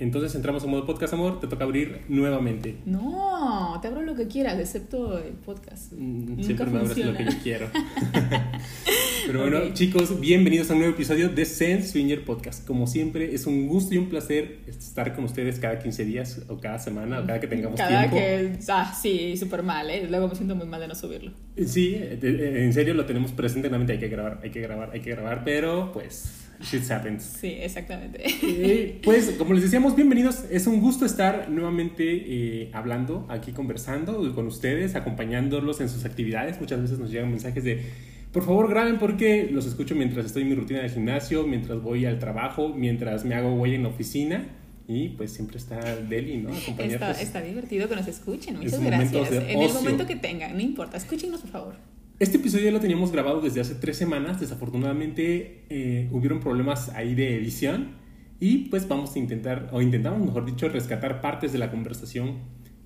Entonces entramos en modo podcast, amor. Te toca abrir nuevamente. No, te abro lo que quieras, excepto el podcast. Mm, siempre me abres lo que yo quiero. Pero bueno, chicos, bienvenidos a un nuevo episodio de Sense Swinger Podcast. Como siempre, es un gusto y un placer estar con ustedes cada 15 días o cada semana o cada que tengamos cada tiempo. que. Ah, sí, súper mal, ¿eh? Luego me siento muy mal de no subirlo. Sí, en serio lo tenemos presente en la mente. Hay que grabar, hay que grabar, hay que grabar, pero pues Shit happens. Sí, exactamente. pues, como les decíamos, bienvenidos. Es un gusto estar nuevamente eh, hablando, aquí conversando con ustedes, acompañándolos en sus actividades. Muchas veces nos llegan mensajes de, por favor, graben porque los escucho mientras estoy en mi rutina de gimnasio, mientras voy al trabajo, mientras me hago huella en la oficina. Y pues siempre está Deli, ¿no? Está, está divertido que nos escuchen. Muchas gracias. En el momento que tengan, no importa. Escúchenos, por favor. Este episodio lo teníamos grabado desde hace tres semanas. Desafortunadamente eh, hubieron problemas ahí de edición. Y pues vamos a intentar, o intentamos, mejor dicho, rescatar partes de la conversación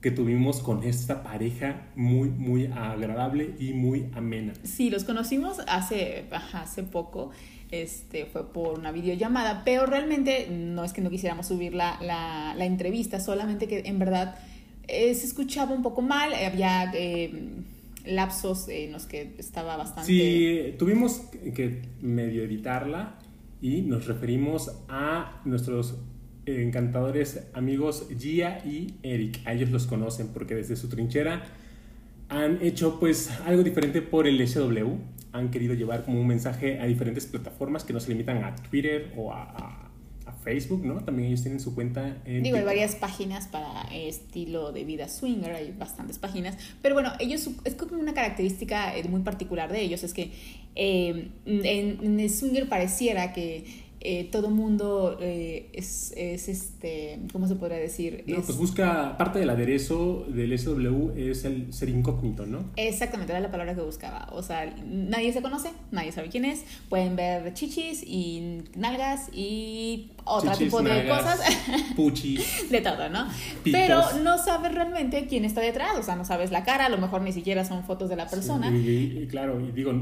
que tuvimos con esta pareja muy, muy agradable y muy amena. Sí, los conocimos hace, hace poco. Este, fue por una videollamada, pero realmente no es que no quisiéramos subir la, la, la entrevista, solamente que en verdad eh, se escuchaba un poco mal, había... Eh, lapsos en los que estaba bastante... Sí, tuvimos que medio editarla y nos referimos a nuestros encantadores amigos Gia y Eric. A ellos los conocen porque desde su trinchera han hecho pues algo diferente por el SW. Han querido llevar como un mensaje a diferentes plataformas que no se limitan a Twitter o a Facebook, ¿no? También ellos tienen su cuenta en... Digo, hay varias páginas para estilo de vida swinger, hay bastantes páginas, pero bueno, ellos, es como una característica eh, muy particular de ellos, es que eh, en, el swinger pareciera que eh, todo mundo eh, es, es, este, ¿cómo se podría decir? No, pues busca, parte del aderezo del SW es el ser incógnito, ¿no? Exactamente, era la palabra que buscaba. O sea, nadie se conoce, nadie sabe quién es, pueden ver chichis y nalgas y otro tipo de cosas. Puchis. de todo, ¿no? Pero no sabes realmente quién está detrás, o sea, no sabes la cara, a lo mejor ni siquiera son fotos de la persona. y, claro, y digo,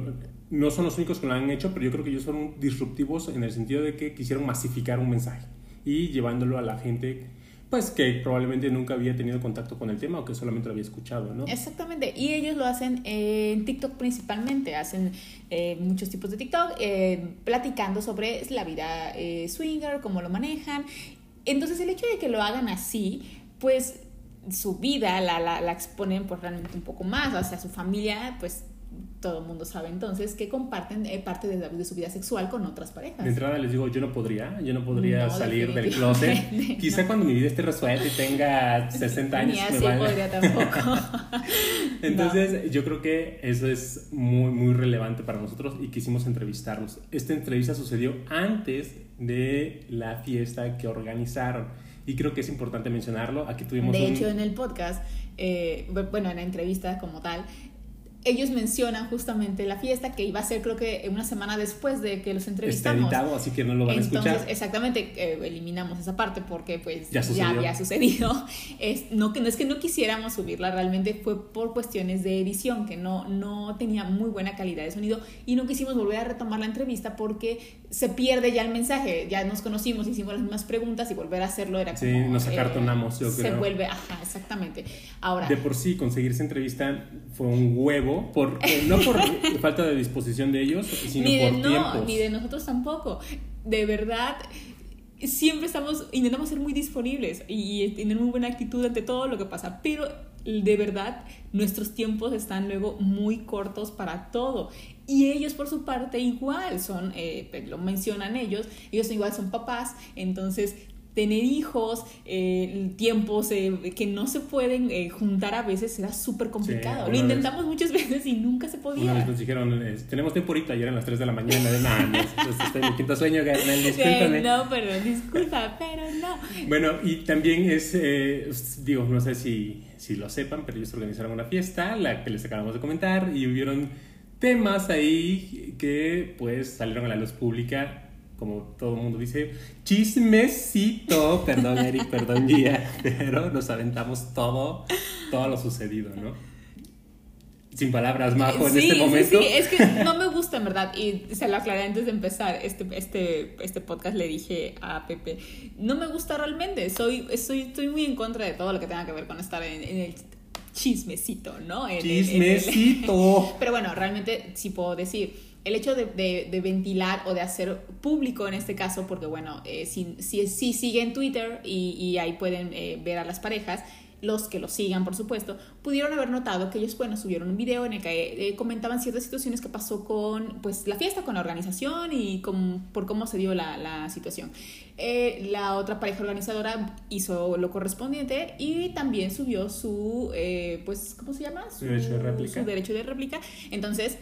no son los únicos que lo han hecho, pero yo creo que ellos son disruptivos en el sentido de que quisieron masificar un mensaje y llevándolo a la gente pues que probablemente nunca había tenido contacto con el tema o que solamente lo había escuchado, ¿no? Exactamente, y ellos lo hacen en TikTok principalmente, hacen eh, muchos tipos de TikTok, eh, platicando sobre la vida eh, swinger, cómo lo manejan. Entonces el hecho de que lo hagan así, pues su vida la, la, la exponen pues realmente un poco más, o sea, su familia pues todo el mundo sabe entonces que comparten eh, parte de, de, su vida sexual con otras parejas. De entrada les digo, yo no podría, yo no podría salir del closet. Quizá cuando mi vida esté resuelta y tenga 60 años. Ni así podría tampoco. entonces yo creo que eso es muy, muy relevante para nosotros y quisimos entrevistarlos. Esta entrevista sucedió antes de la fiesta que organizaron y creo que es importante mencionarlo. Aquí tuvimos De hecho, en el podcast, eh, bueno, en la entrevista como tal, ellos mencionan justamente la fiesta que iba a ser creo que una semana después de que los entrevistamos. Está editado, así que no lo van a escuchar. Exactamente, eh, eliminamos esa parte porque pues ya, había sucedido. Es, no, no es que no quisiéramos subirla, realmente fue por cuestiones de edición, que no, no tenía muy buena calidad de sonido y no quisimos volver a retomar la entrevista porque se pierde ya el mensaje, ya nos conocimos, hicimos las mismas preguntas y volver a hacerlo era como... Sí, nos acartonamos, yo creo. Se vuelve, ajá, exactamente. Ahora... De por sí, conseguir esa entrevista fue un huevo por, no por falta de disposición de ellos, sino ni de, por no, Ni de nosotros tampoco. De verdad, siempre estamos, intentamos ser muy disponibles y tener muy buena actitud ante todo lo que pasa, pero de verdad nuestros tiempos están luego muy cortos para todo. Y ellos por su parte igual son, eh, lo mencionan ellos, ellos igual son papás, entonces tener hijos, eh, tiempos que no se pueden eh, juntar a veces era súper complicado. Lo intentamos muchas veces y nunca se podía. Una vez nos dijeron, tenemos tiempo ahorita y eran las 3 de la mañana. De nada, no, estoy en mi quinto sueño, discúlpame. no, pero disculpa, pero no. Bueno, y también es, eh, digo, no sé si, si lo sepan, pero ellos organizaron una fiesta, la que les acabamos de comentar, y hubieron temas ahí que pues salieron a la luz pública como todo el mundo dice, chismecito, perdón Eric, perdón Guía, pero nos aventamos todo, todo lo sucedido, ¿no? sin palabras, Majo, en sí, este momento. Sí, sí, es que no me gusta, en verdad. Y se lo aclaré antes de empezar este, este, este podcast. Le dije a Pepe, no me gusta realmente. Soy, soy, estoy muy en contra de todo lo que tenga que ver con estar en, en el chismecito, ¿no? En el- en el- Chismecito. pero bueno, realmente sí puedo decir, el hecho de, de- de ventilar o de hacer público en este caso, porque bueno, eh, si, si, si siguen Twitter y, y ahí pueden eh, ver a las parejas, los que lo sigan, por supuesto, pudieron haber notado que ellos, bueno, subieron un video en el que eh, comentaban ciertas situaciones que pasó con, pues, la fiesta, con la organización y con, por cómo se dio la, la situación. Eh, la otra pareja organizadora hizo lo correspondiente y también subió su, eh, pues, ¿cómo se llama? Su derecho de réplica. su derecho de réplica. Entonces,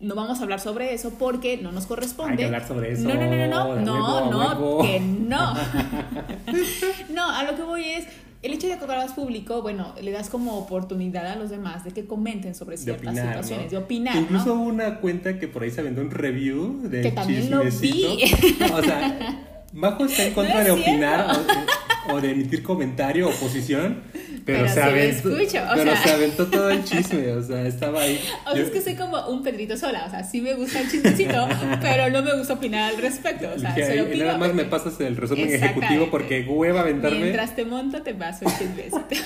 no vamos a hablar sobre eso porque no nos corresponde. Hay que hablar sobre eso. No, no, no, no, no, no, no, que no. no, a lo que voy es, el hecho de que hagas público, bueno, le das como oportunidad a los demás de que comenten sobre de ciertas opinar, situaciones, ¿no? de opinar, Incluso ¿no? hubo una cuenta que por ahí se aventó un review de Que también lo chismecito. vi. O sea, Majo está en contra No es de opinar o de emitir comentario o posición, pero, Pero se sí lo aventó, escucho, o pero sea. se aventó todo el chisme, o sea, estaba ahí. O sea, Yo- es que soy como un Pedrito sola, o sea, sí me gusta el chismecito, pero no me gusta opinar al respecto, o sea, dije, se "Ay, lo pido. nada más me pasas el resumen ejecutivo porque hueva aventarme. Mientras te monto, te paso el chismecito.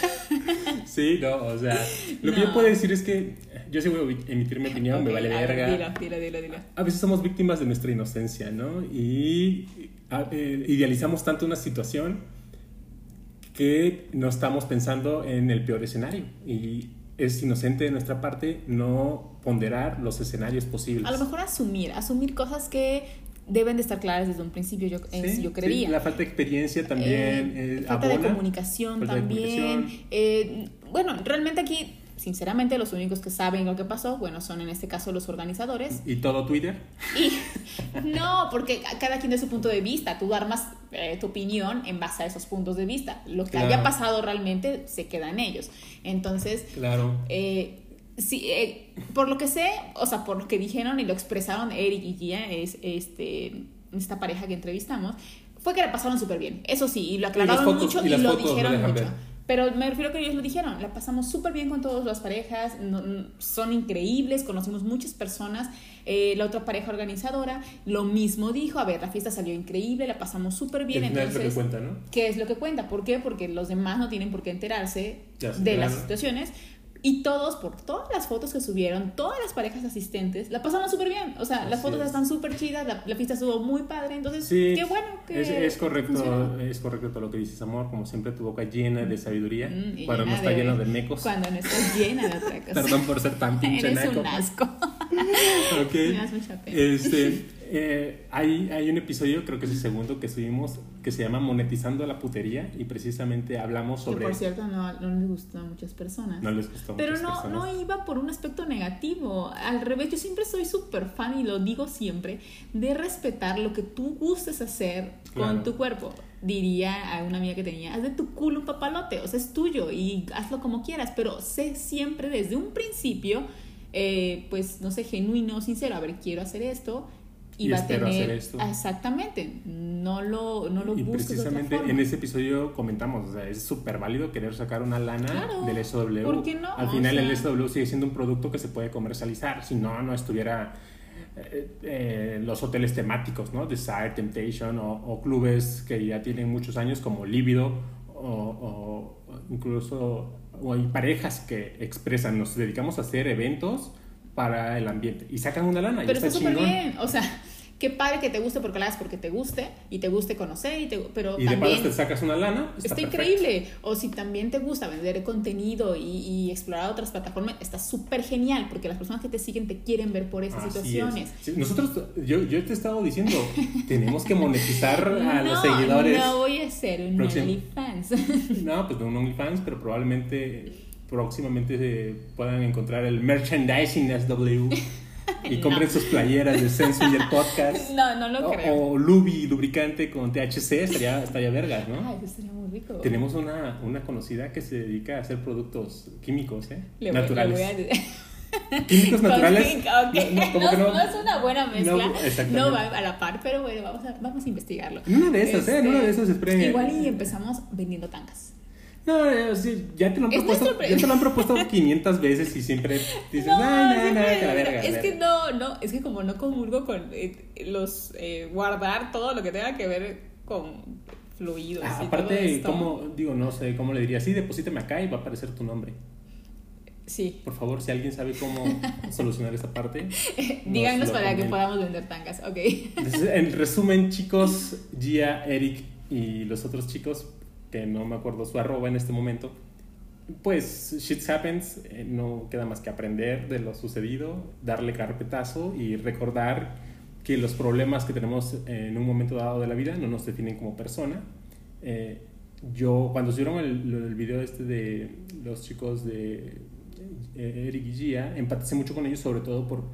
Sí, no, o sea, lo que yo puedo decir es que yo sí voy a emitir mi opinión, me vale verga. Dilo, dilo, dilo, dilo. A veces somos víctimas de nuestra inocencia, ¿no? Y a- eh, idealizamos tanto una situación que no estamos pensando en el peor escenario. Y es inocente de nuestra parte no ponderar los escenarios posibles. A lo mejor asumir, asumir cosas que deben de estar claras desde un principio, yo, Sí, yo sí, creería. la falta de experiencia también Eh, eh, falta de abona. comunicación Falta de también. comunicación. Eh, bueno, realmente aquí, sinceramente, los únicos que saben lo que pasó, bueno, son en este caso los organizadores. Y todo Twitter. Y no, porque cada quien de su punto de vista, tú armas eh, tu opinión en base a esos puntos de vista. Lo que Claro. haya pasado realmente se queda en ellos. Entonces, Claro. eh, sí, eh, por lo que sé, o sea, por lo que dijeron y lo expresaron Eric y Gia, es este, esta pareja que entrevistamos, fue que la pasaron súper bien. Eso sí, y lo aclararon fotos- mucho y lo fotos dijeron mucho. ver. Pero me refiero a que ellos lo dijeron, la pasamos súper bien con todas las parejas, no- son increíbles, conocimos muchas personas. Eh, la otra pareja organizadora lo mismo dijo, a ver, la fiesta salió increíble, la pasamos súper bien. Final es lo que entonces, cuenta, ¿no? ¿Qué es lo que cuenta? ¿Por qué? Porque los demás no tienen por qué enterarse Ya de las situaciones. Y todos, por todas las fotos que subieron, todas las parejas asistentes, la pasaron súper bien. O sea, las fotos es. están súper chidas, la, la fiesta estuvo muy padre. Entonces, Sí, qué bueno que es, es correcto, funcionó. es correcto todo lo que dices, amor. Como siempre, tu boca llena de sabiduría, Mm, y cuando no llena está lleno de mecos. Cuando no estás llena de otra cosa. Perdón por ser tan pinche Eres naco. un asco. Ok. Me das mucha pena. Este, eh, hay, hay un episodio, creo que es el segundo que subimos, que se llama Monetizando la putería y precisamente hablamos Que sobre... por cierto no, no les gustó a muchas personas. No les gustó a Pero muchas no, personas. no iba por un aspecto negativo. Al revés, yo siempre soy súper fan y lo digo siempre, de respetar lo que tú gustes hacer Claro. con tu cuerpo. Diría a una amiga que tenía, haz de tu culo un papalote, o sea, es tuyo y hazlo como quieras, pero sé siempre desde un principio, eh, pues, no sé, genuino, sincero, a ver, quiero hacer esto. Y, Y va a tener hacer esto. Ah, exactamente no lo no lo Y busques de otra precisamente forma. en ese episodio comentamos, o sea, es súper válido querer sacar una lana Claro, del SW. ¿por qué no? Al O final el SW sigue siendo un producto que se puede comercializar, si no, no estuviera eh, eh, los hoteles temáticos, ¿no? Desire, Temptation o, o clubes que ya tienen muchos años como Líbido o, o incluso o hay parejas que expresan, nos dedicamos a hacer eventos para el ambiente y sacan una lana. y Pero está súper bien, o sea, qué padre que te guste porque lo hagas porque te guste y te guste conocer, y te, pero Y de paso también te sacas una lana. está, increíble. O si también te gusta vender contenido y, y explorar otras plataformas, está súper genial porque las personas que te siguen te quieren ver por esas Así situaciones. es. Sí, nosotros, yo, yo te he estado diciendo, tenemos que monetizar a los seguidores. No voy a ser un. OnlyFans. No, pues no un OnlyFans, pero probablemente próximamente se puedan encontrar el merchandising SW y compren sus playeras de Sensu y el podcast. no, no lo o, creo. o Lubi lubricante con THC, estaría, estaría vergas, ¿no? Ay, eso sería muy rico. Tenemos una, una conocida que se dedica a hacer productos químicos, ¿eh? Le voy- le naturales. voy a- Químicos naturales. Ok, No, no, no, no- no es una buena mezcla. No, No, va a la par, pero bueno, vamos a, vamos a investigarlo. En una de esas, ¿eh? En Este, una de esas esperen. Igual y empezamos vendiendo tangas. No, eh, sí, ya te lo han Es propuesto, ya te lo han propuesto 500 veces y siempre dices, No, no, no, que la verga, es que verga". no, no, es que como no comulgo con eh, los eh, guardar todo lo que tenga que ver con fluidos. Ah, y todo aparte, esto. ¿cómo, digo, no sé, cómo le diría? Sí, deposítame acá y va a aparecer tu nombre. Sí. Por favor, si alguien sabe cómo solucionar esa parte. nos Díganos para que podamos vender tangas, ok. Entonces, en resumen, chicos, Gia, Eric y los otros chicos, que no me acuerdo su arroba en este momento, pues shit happens, eh, no queda más que aprender de lo sucedido, darle carpetazo y recordar que los problemas que tenemos en un momento dado de la vida no nos definen como persona. Eh, yo, cuando subieron el, del video este de los chicos de eh, Eric y Gia, empaticé mucho con ellos, sobre todo por,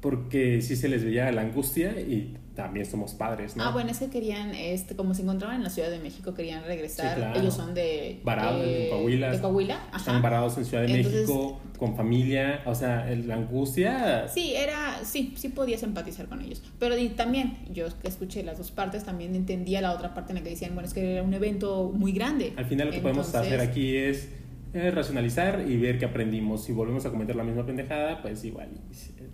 porque sí se les veía la angustia y también somos padres, ¿no? Ah, bueno, es que querían, este, como se encontraban en la Ciudad de México, querían regresar. Sí, claro. Ellos son de. Varados, eh, de Coahuila. De Coahuila, Están ajá. varados en Ciudad de Entonces- México, con familia, o sea, el- la angustia... Sí, era, sí, sí podías empatizar con ellos. Pero y también, yo que escuché las dos partes, también entendía la otra parte en la que decían, bueno, es que era un evento muy grande. Al final lo que podemos hacer aquí es eh, racionalizar y ver que aprendimos. Si volvemos a cometer la misma pendejada, pues igual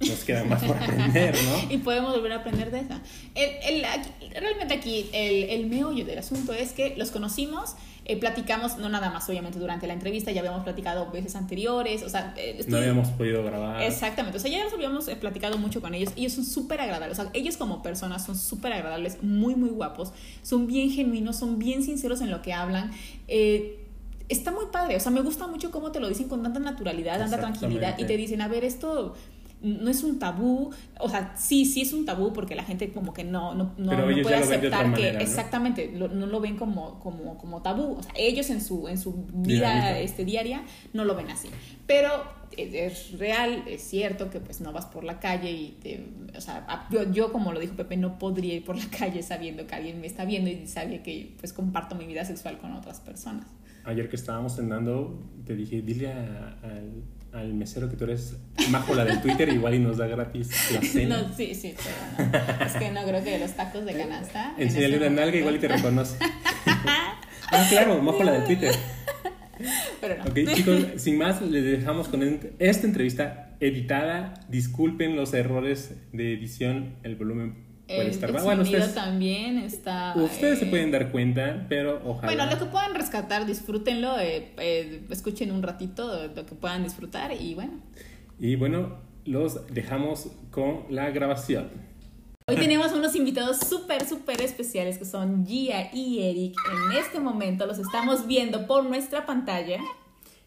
nos queda más por aprender, ¿no? Y podemos volver a aprender de esa. El, el- aquí- realmente aquí el, el meollo del asunto es que los conocimos, eh, platicamos, no nada más obviamente durante la entrevista, ya habíamos platicado veces anteriores, o sea, eh, No estoy- habíamos podido grabar. Exactamente, o sea, ya nos habíamos eh, platicado mucho con ellos. Ellos son súper agradables, o sea, ellos como personas son súper agradables, muy, muy guapos, son bien genuinos, son bien sinceros en lo que hablan. Eh, está muy padre, o sea, me gusta mucho cómo te lo dicen con tanta naturalidad, tanta tranquilidad y te dicen, a ver, esto no es un tabú, o sea, sí, sí es un tabú porque la gente como que no, no, no, no puede aceptar que exactamente, lo- no lo ven como, como, como tabú, o sea, ellos en su, en su vida este, diaria no lo ven así, pero es, real, es cierto que pues no vas por la calle y te, o sea, yo, yo como lo dijo Pepe, no podría ir por la calle sabiendo que alguien me está viendo y sabe que pues comparto mi vida sexual con otras personas. Ayer que estábamos cenando, te dije, dile a- al, al mesero que tú eres Majo, la del Twitter, igual y nos da gratis la cena. No, sí, sí, pero no. es que no creo que los tacos de canasta. en Enséñale ese una nalga, igual y te reconoce. ah, claro, Majo, la del Twitter. Pero no. Ok, chicos, sin más, les dejamos con esta entrevista editada. Disculpen los errores de edición, el volumen puede El, estar el. Bueno, ustedes, también está. ustedes se eh, pueden dar cuenta, pero ojalá. Bueno, lo que puedan rescatar, disfrútenlo, eh, eh, escuchen un ratito lo que puedan disfrutar y bueno. Y bueno, los dejamos con la grabación. Hoy tenemos unos invitados súper, súper especiales que son Gia y Eric. En este momento los estamos viendo por nuestra pantalla.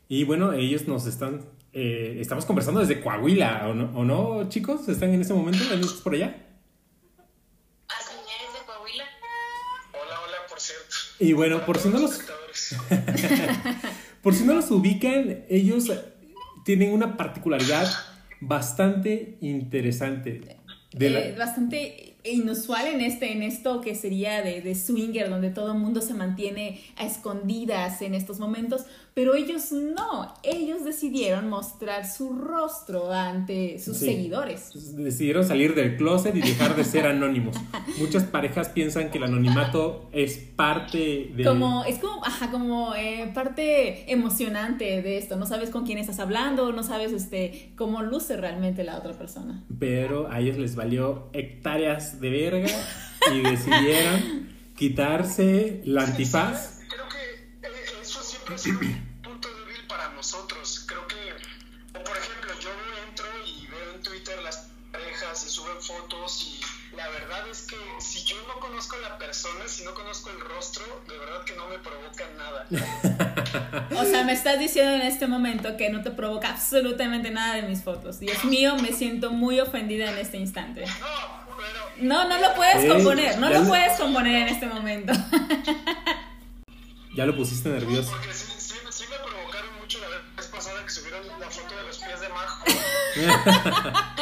Y bueno, ellos nos están. eh, estamos conversando desde Coahuila, ¿o no, ¿o no, chicos? ¿Están en este momento? ¿Están por allá? Así es, de Coahuila. Hola, hola, por cierto. Y bueno, por si no los. Por si no los ubican, ellos tienen una particularidad bastante interesante. Eh, bastante inusual en este en esto que sería de, de swinger donde todo el mundo se mantiene a escondidas en estos momentos pero ellos no ellos decidieron mostrar su rostro ante sus Sí. seguidores Decidieron salir del closet y dejar de ser anónimos. Muchas parejas piensan que el anonimato es parte de... como es como ajá como eh, parte emocionante de esto no sabes con quién estás hablando no sabes este cómo luce realmente la otra persona Pero a ellos les valió hectáreas de verga y decidieron quitarse la antifaz. Creo que eh, eso siempre ha sido nosotros. Creo que, o por ejemplo, yo entro y veo en Twitter las parejas y suben fotos y la verdad es que si yo no conozco a la persona, si no conozco el rostro, de verdad que no me provoca nada. O sea, me estás diciendo en este momento que no te provoca absolutamente nada de mis fotos. Dios mío, me siento muy ofendida en este instante. No, pero No, no lo puedes componer, no lo lo- puedes componer en este momento. Ya lo pusiste nervioso. porque sí, sí, sí me provocaron mucho la vez pasada que subieron la foto de los pies de Majo.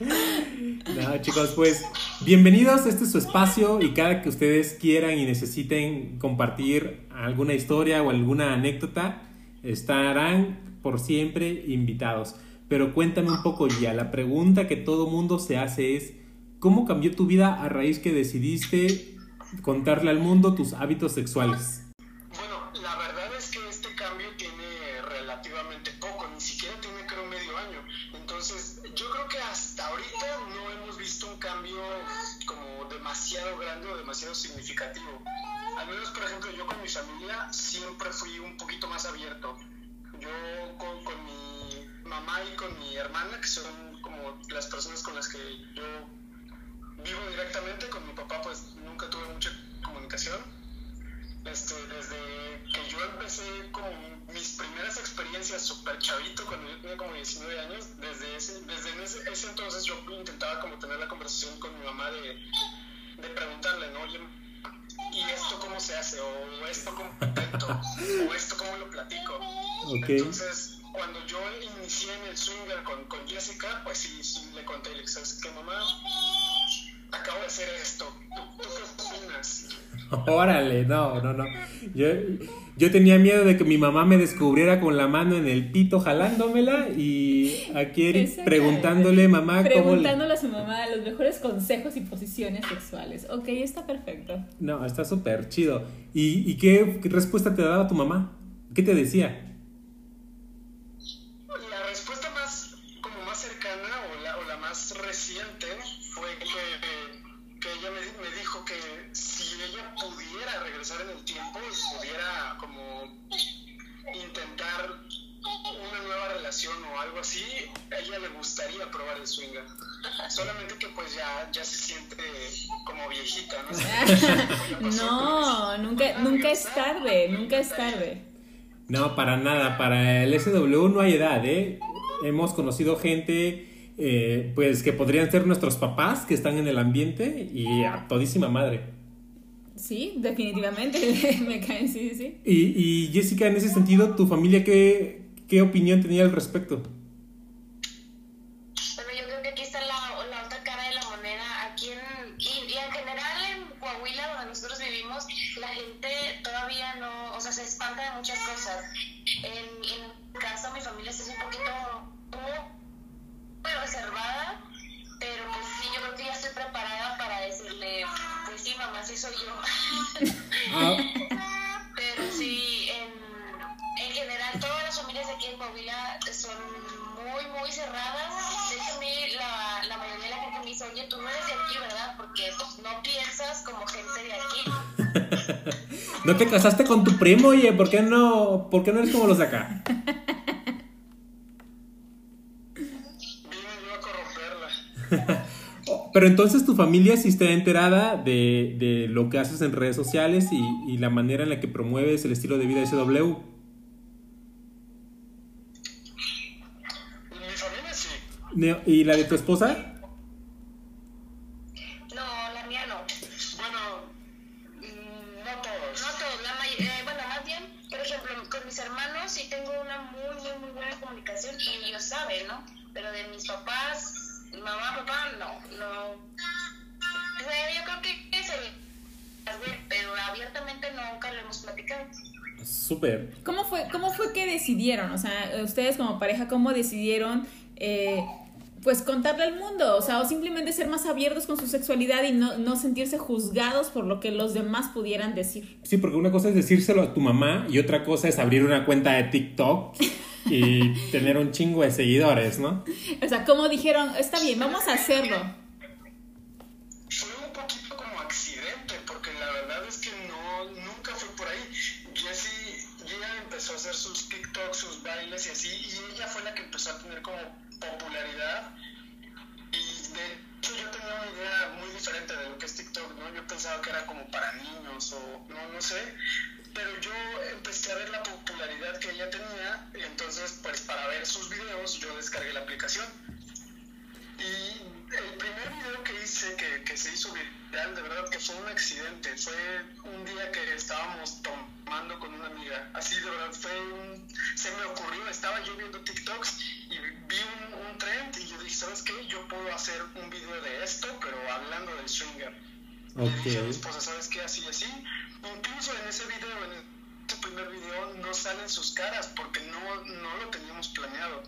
No, chicos, pues bienvenidos. Este es su espacio y cada que ustedes quieran y necesiten compartir alguna historia o alguna anécdota, estarán por siempre invitados. Pero cuéntame un poco ya, la pregunta que todo mundo se hace es, ¿cómo cambió tu vida a raíz que decidiste contarle al mundo tus hábitos sexuales? Significativo. Al menos, por ejemplo, yo con mi familia siempre fui un poquito más abierto. Yo con, con mi mamá y con mi hermana, que son como las personas con las que yo vivo directamente, con mi papá pues nunca tuve mucha comunicación. Este, desde que yo empecé con mis primeras experiencias súper chavito, cuando yo tenía como 19 años, desde ese, desde ese, ese entonces yo intentaba como tener la conversación con mi mamá de, de preguntarle, ¿no? Oye, ¿y esto cómo se hace? ¿O esto cómo intento? ¿O esto cómo lo platico? Entonces, cuando yo inicié en el swinger con, con Jessica, pues sí, sí le conté, le dije, ¿sabes qué, mamá? Acabo de hacer esto. ¿Tú, tú qué opinas? Órale, no, no, no. Yo, yo tenía miedo de que mi mamá me descubriera con la mano en el pito jalándomela y aquí preguntándole, mamá, Preguntándole a su mamá los mejores consejos y posiciones sexuales. Ok, está perfecto. No, está súper chido. ¿Y, y qué, qué respuesta te daba tu mamá? ¿Qué te decía? La respuesta más, como más cercana o la, o la más reciente fue que, que ella me, me dijo que si ella pudiera regresar en el tiempo y pudiera como intentar una nueva relación o algo así, a ella le gustaría probar el swinger. Solamente que pues ya, ya se siente como viejita, ¿no? Nunca, nunca es tarde, nunca es tarde. No, para nada. Para el SW no hay edad, ¿eh? Hemos conocido gente, eh, pues, que podrían ser nuestros papás que están en el ambiente y a todísima madre. Sí, definitivamente me caen, sí, sí. Y, y Jessica, en ese sentido, ¿tu familia qué, qué opinión tenía al respecto? Bueno, yo creo que aquí está la, la otra cara de la moneda. Aquí en, y, y en general en Coahuila, donde nosotros vivimos, la gente todavía no, o sea, se espanta de muchas cosas. En, en casa, mi familia sí es un poquito muy reservada, pero pues sí, yo creo que ya estoy preparada para decirle, pues sí, mamá, sí soy yo. Ah, Pero sí, en, en general todas las familias aquí en Coahuila son De hecho, a mí la, la mayoría de la gente me dice, oye, tú no eres de aquí, ¿verdad? Porque pues no piensas como gente de aquí. ¿No te casaste con tu primo? Oye, ¿por qué no, por qué no eres como los de acá? Vine yo a corromperla. Oh, Pero entonces tu familia sí está enterada de, de lo que haces en redes sociales y, y la manera en la que promueves el estilo de vida SW. Mi familia sí. Neo- ¿Y la de tu esposa? No, la mía no. Bueno, mm, no todos. No todos, la may- eh, bueno, más bien, por ejemplo, con mis hermanos sí tengo una muy, muy, muy buena comunicación y ellos saben, ¿no? Pero de mis papás, mamá, papá, no, no. Bueno, yo creo que, que se pero abiertamente nunca lo hemos platicado. Súper. ¿Cómo fue, ¿Cómo fue que decidieron? O sea, ustedes como pareja, ¿cómo decidieron eh, pues contarle al mundo? O sea, o simplemente ser más abiertos con su sexualidad y no, no sentirse juzgados por lo que los demás pudieran decir. Sí, porque una cosa es decírselo a tu mamá y otra cosa es abrir una cuenta de TikTok y tener un chingo de seguidores, ¿no? O sea, ¿cómo dijeron? Está bien, vamos a hacerlo. Fue un poquito como accidente, porque la verdad es que no, nunca fue por ahí. Jessie, ella empezó a hacer sus TikToks, sus bailes y así, y ella fue la que empezó a tener como popularidad. Y de hecho yo tenía una idea muy diferente de lo que es TikTok, ¿no? Yo pensaba que era como para niños o no, no sé. Pero yo empecé a ver la popularidad que ella tenía, y entonces pues para ver sus videos yo descargué la aplicación. Y el primer video que hice, que, que se hizo viral, de verdad que fue un accidente. Fue un día que estábamos tomando con una amiga. Así de verdad fue un... Se me ocurrió, estaba yo viendo TikToks y vi un, un trend y yo dije, ¿sabes qué? Yo puedo hacer un video de esto, pero hablando del swinger. Le dije a mi esposa, ¿sabes qué? Así, así. Incluso en ese video, en ese primer video, no salen sus caras porque no, no lo teníamos planeado.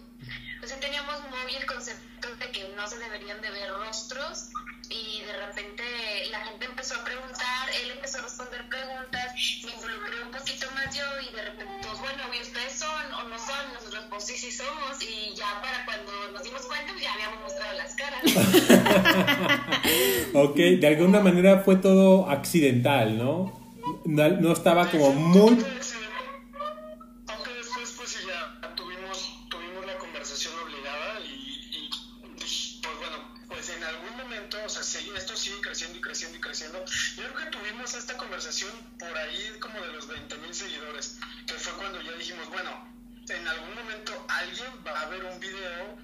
O sea, teníamos muy el concepto de que no se deberían de ver rostros y de repente la gente empezó a preguntar, él empezó a responder preguntas, me involucré un poquito más yo y de repente, pues bueno, ¿y ustedes son o no son? Nosotros, pues sí, sí somos. Y ya para cuando nos dimos cuenta, ya habíamos mostrado las caras. ok, de alguna manera fue todo accidental, ¿no? No, estaba como muy... Aunque después pues sí ya tuvimos, tuvimos la conversación obligada y, y, pues bueno, pues en algún momento, o sea, sí, esto sigue creciendo y creciendo y creciendo. Yo creo que tuvimos esta conversación por ahí como de los 20 mil seguidores, que fue cuando ya dijimos, bueno, en algún momento alguien va a ver un video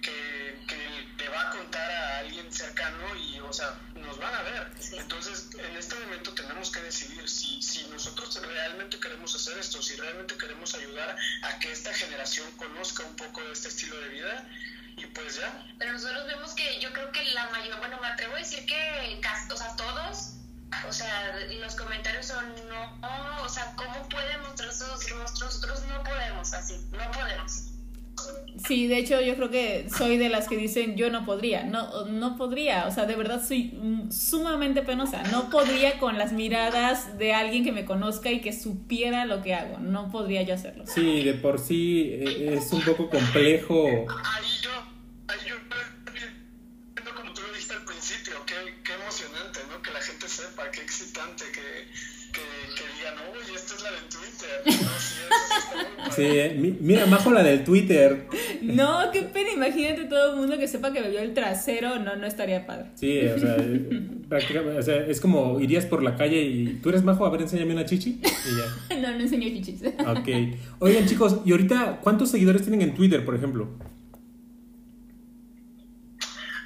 que, que le va a contar a alguien cercano y, o sea, nos van a ver. Entonces, en este momento tenemos que decidir si, si nosotros realmente queremos hacer esto, si realmente queremos ayudar a que esta generación conozca un poco de este estilo de vida y pues ya. Pero nosotros vemos que yo creo que la mayor, bueno, me atrevo a decir que casi, o sea, todos, o sea, los comentarios son no, o sea, ¿cómo pueden mostrar sus rostros? Nosotros no podemos así, no podemos. Sí, de hecho yo creo que soy de las que dicen yo no podría, no, no podría, o sea, de verdad soy mm, sumamente penosa, no podría con las miradas de alguien que me conozca y que supiera lo que hago, no podría yo hacerlo. Sí, de por sí eh, es un poco complejo. Ahí yo, ahí yo entiendo como tú lo dijiste al principio, qué, qué emocionante, ¿no? Que la gente sepa, qué excitante, que, que, que digan, uy, esta es la de Twitter. No, sí, muy eh, mi- mira, Majo la del Twitter. No, qué pena, imagínate todo el mundo que sepa que vio el trasero, no, no estaría padre. Sí, o sea, eh, prácticamente, o sea, es como irías por la calle y tú eres Majo, a ver, enséñame una chichi y ya. No, no enseño chichis. Ok. Oigan, chicos, ¿y ahorita cuántos seguidores tienen en Twitter, por ejemplo?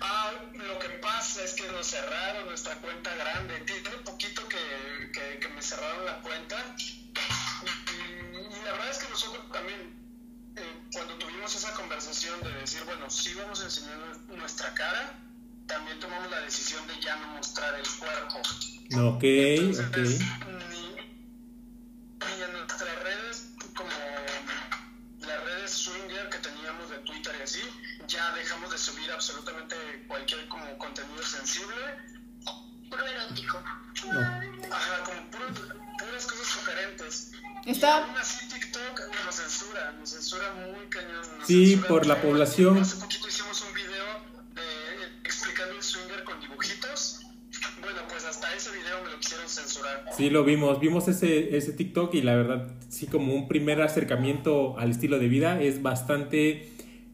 Ah, lo que pasa es que nos cerraron nuestra cuenta grande. Tiene poquito que, que, que me cerraron la cuenta. Y, y la verdad es que nosotros también, eh, cuando tuvimos esa conversación de decir, bueno, sí vamos a enseñar nuestra cara, también tomamos la decisión de ya no mostrar el cuerpo. Ok, Entonces, ok. Sí, por la población. Hace poquito hicimos un video de, explicando el swinger con dibujitos. Bueno, pues hasta ese video me lo quisieron censurar. Sí, lo vimos. Vimos ese, ese TikTok y la verdad, sí, como un primer acercamiento al estilo de vida es bastante,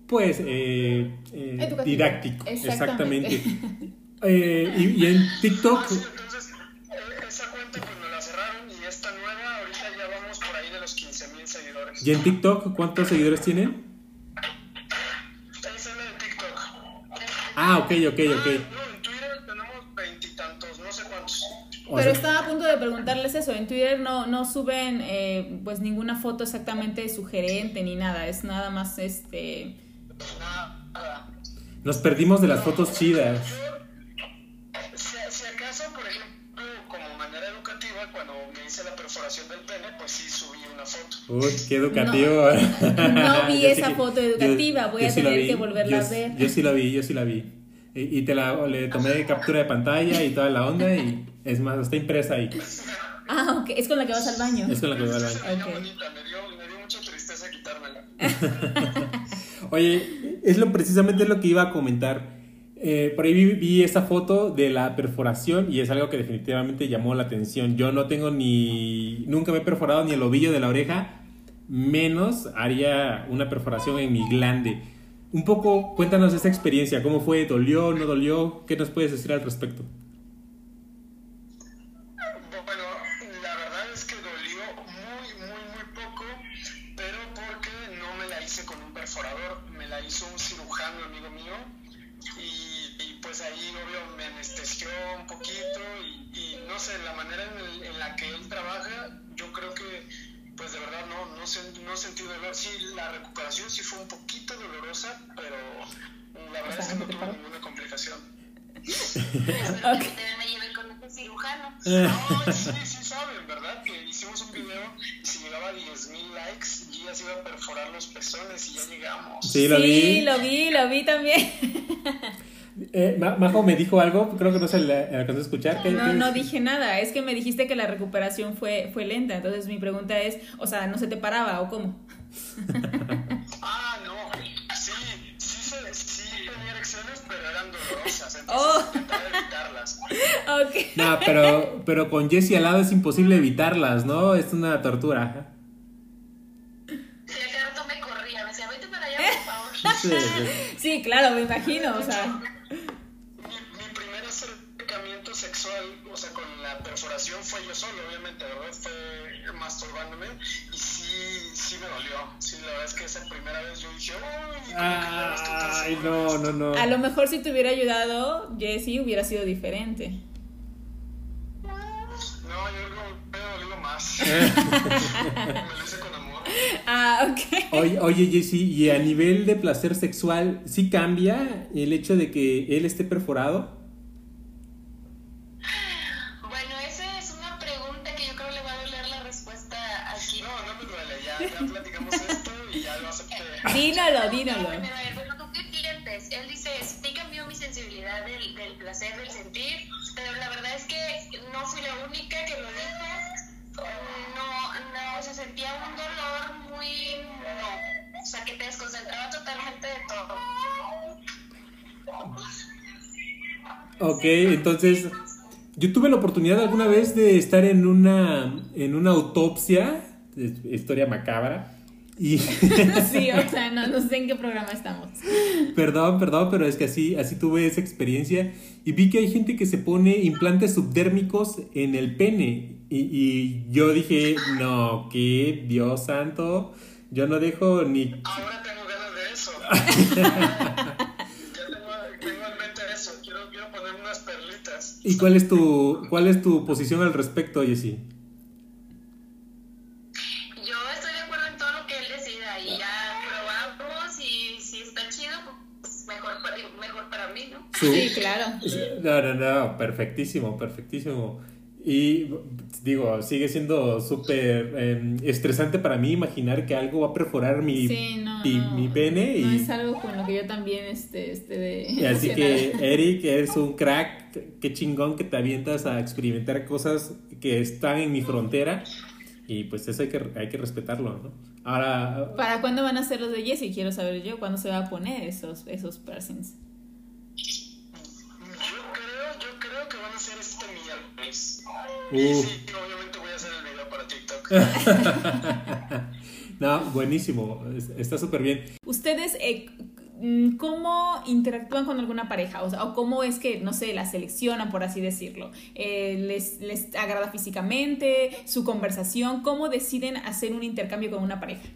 pues, eh, eh, didáctico. Exactamente. Exactamente. Eh, y, y en TikTok, Ah, sí, entonces eh, esa cuenta pues nos la cerraron y esta nueva ahorita ya vamos por ahí de los 15 mil seguidores. y en TikTok, ¿cuántos seguidores tienen? Esa es la de TikTok. Ah, ok, ok, Ah, ok. no, en Twitter tenemos veintitantos, no sé cuántos. O Pero sea, estaba a punto de preguntarles eso. En Twitter no, no suben eh, pues ninguna foto exactamente sugerente ni nada. Es nada más este. Nada. nos perdimos de las fotos chidas. Si, si acaso, por ejemplo, como manera educativa, cuando me hice la perforación del pene, Uy, qué educativo. No vi Yo esa que- foto educativa, voy a sí tener vi, que volverla yo- a ver. Yo sí la vi, yo sí la vi. Y, y te la le tomé captura de pantalla y toda la onda y es más, está impresa ahí. Ah, ok. Es con la que vas al baño. Es con la que voy al baño. veía Ok. bonita, me dio, me dio mucha tristeza quitármela. Oye, es lo precisamente lo que iba a comentar. Eh, por ahí vi, vi esa foto de la perforación y es algo que definitivamente llamó la atención. Yo no tengo ni. Nunca me he perforado ni el ovillo de la oreja, menos haría una perforación en mi glande. Un poco, cuéntanos esa experiencia, ¿cómo fue? ¿Dolió? ¿No dolió? ¿Qué nos puedes decir al respecto? Espero que te van a llevar con este cirujano. No, sí, sí saben, ¿verdad? Que hicimos un video y si llegaba a 10.000 likes, Gia se iba a perforar los pezones y ya llegamos. Sí, lo vi. lo vi, lo vi también. Eh, Ma- Majo me dijo algo, creo que no se le alcanzó a escuchar. ¿Qué- No, qué- no dije nada. Es que me dijiste que la recuperación fue, fue lenta. Entonces mi pregunta es, o sea, ¿no se te paraba o cómo? pero eran dolorosas, entonces oh. intentaba evitarlas. Okay. No, pero, pero con Jessie al lado es imposible evitarlas, ¿no? Es una tortura. Sí, el me corría, me decía, vete para allá, por favor. Sí, sí. sí claro, me imagino, o sea. Mi, mi primer acercamiento sexual, o sea, con la perforación fue yo solo, obviamente, ¿verdad? Fue masturbándome sí, sí me dolió. Sí, la verdad es que esa primera vez yo dije, Ay, no, no, no. A lo mejor si te hubiera ayudado, Jesse hubiera sido diferente. No, yo me he dolido más. me lo hice con amor. Ah, ok. Oye, oye, Jesse, ¿y a nivel de placer sexual, sí cambia el hecho de que él esté perforado? Dínalo, dínalo. Bueno, ¿tú qué sientes? Él dice, sí cambió mi sensibilidad del, del placer, del sentir, pero la verdad es que no fui la única que lo dijo. No, no, se sentía un dolor muy, no, o sea, que te desconcentraba totalmente de todo. Ok, entonces, yo tuve la oportunidad alguna vez de estar en una, en una autopsia, historia macabra, y... sí, o sea, no, no, sé en qué programa estamos. Perdón, perdón, pero es que así, así tuve esa experiencia y vi que hay gente que se pone implantes subdérmicos en el pene y, y yo dije, no, que Dios santo, yo no dejo ni... Ahora tengo ganas de eso. ya tengo, tengo, en mente eso, quiero, quiero poner unas perlitas. ¿Y cuál es tu, cuál es tu posición al respecto, Jessy? Sí, claro. No, no, no, perfectísimo, perfectísimo. Y digo, sigue siendo súper em, estresante para mí imaginar que algo va a perforar mi, mi, pene. No es algo con lo que yo también este, este de... así que, Eric, eres un crack. Qué chingón que te avientas a experimentar cosas que están en mi frontera. Y pues eso hay que, hay que respetarlo, ¿no? Ahora... ¿Para cuándo van a ser los de Jesse? Quiero saber yo cuándo se va a poner esos, esos piercings. Y sí, obviamente voy a hacer el video para TikTok. no, buenísimo, está súper bien. Ustedes, eh, mm, ¿cómo interactúan con alguna pareja? O, sea, o cómo es que, no sé, la seleccionan, por así decirlo. Eh, les, ¿Les agrada físicamente? ¿Su conversación? ¿Cómo deciden hacer un intercambio con una pareja?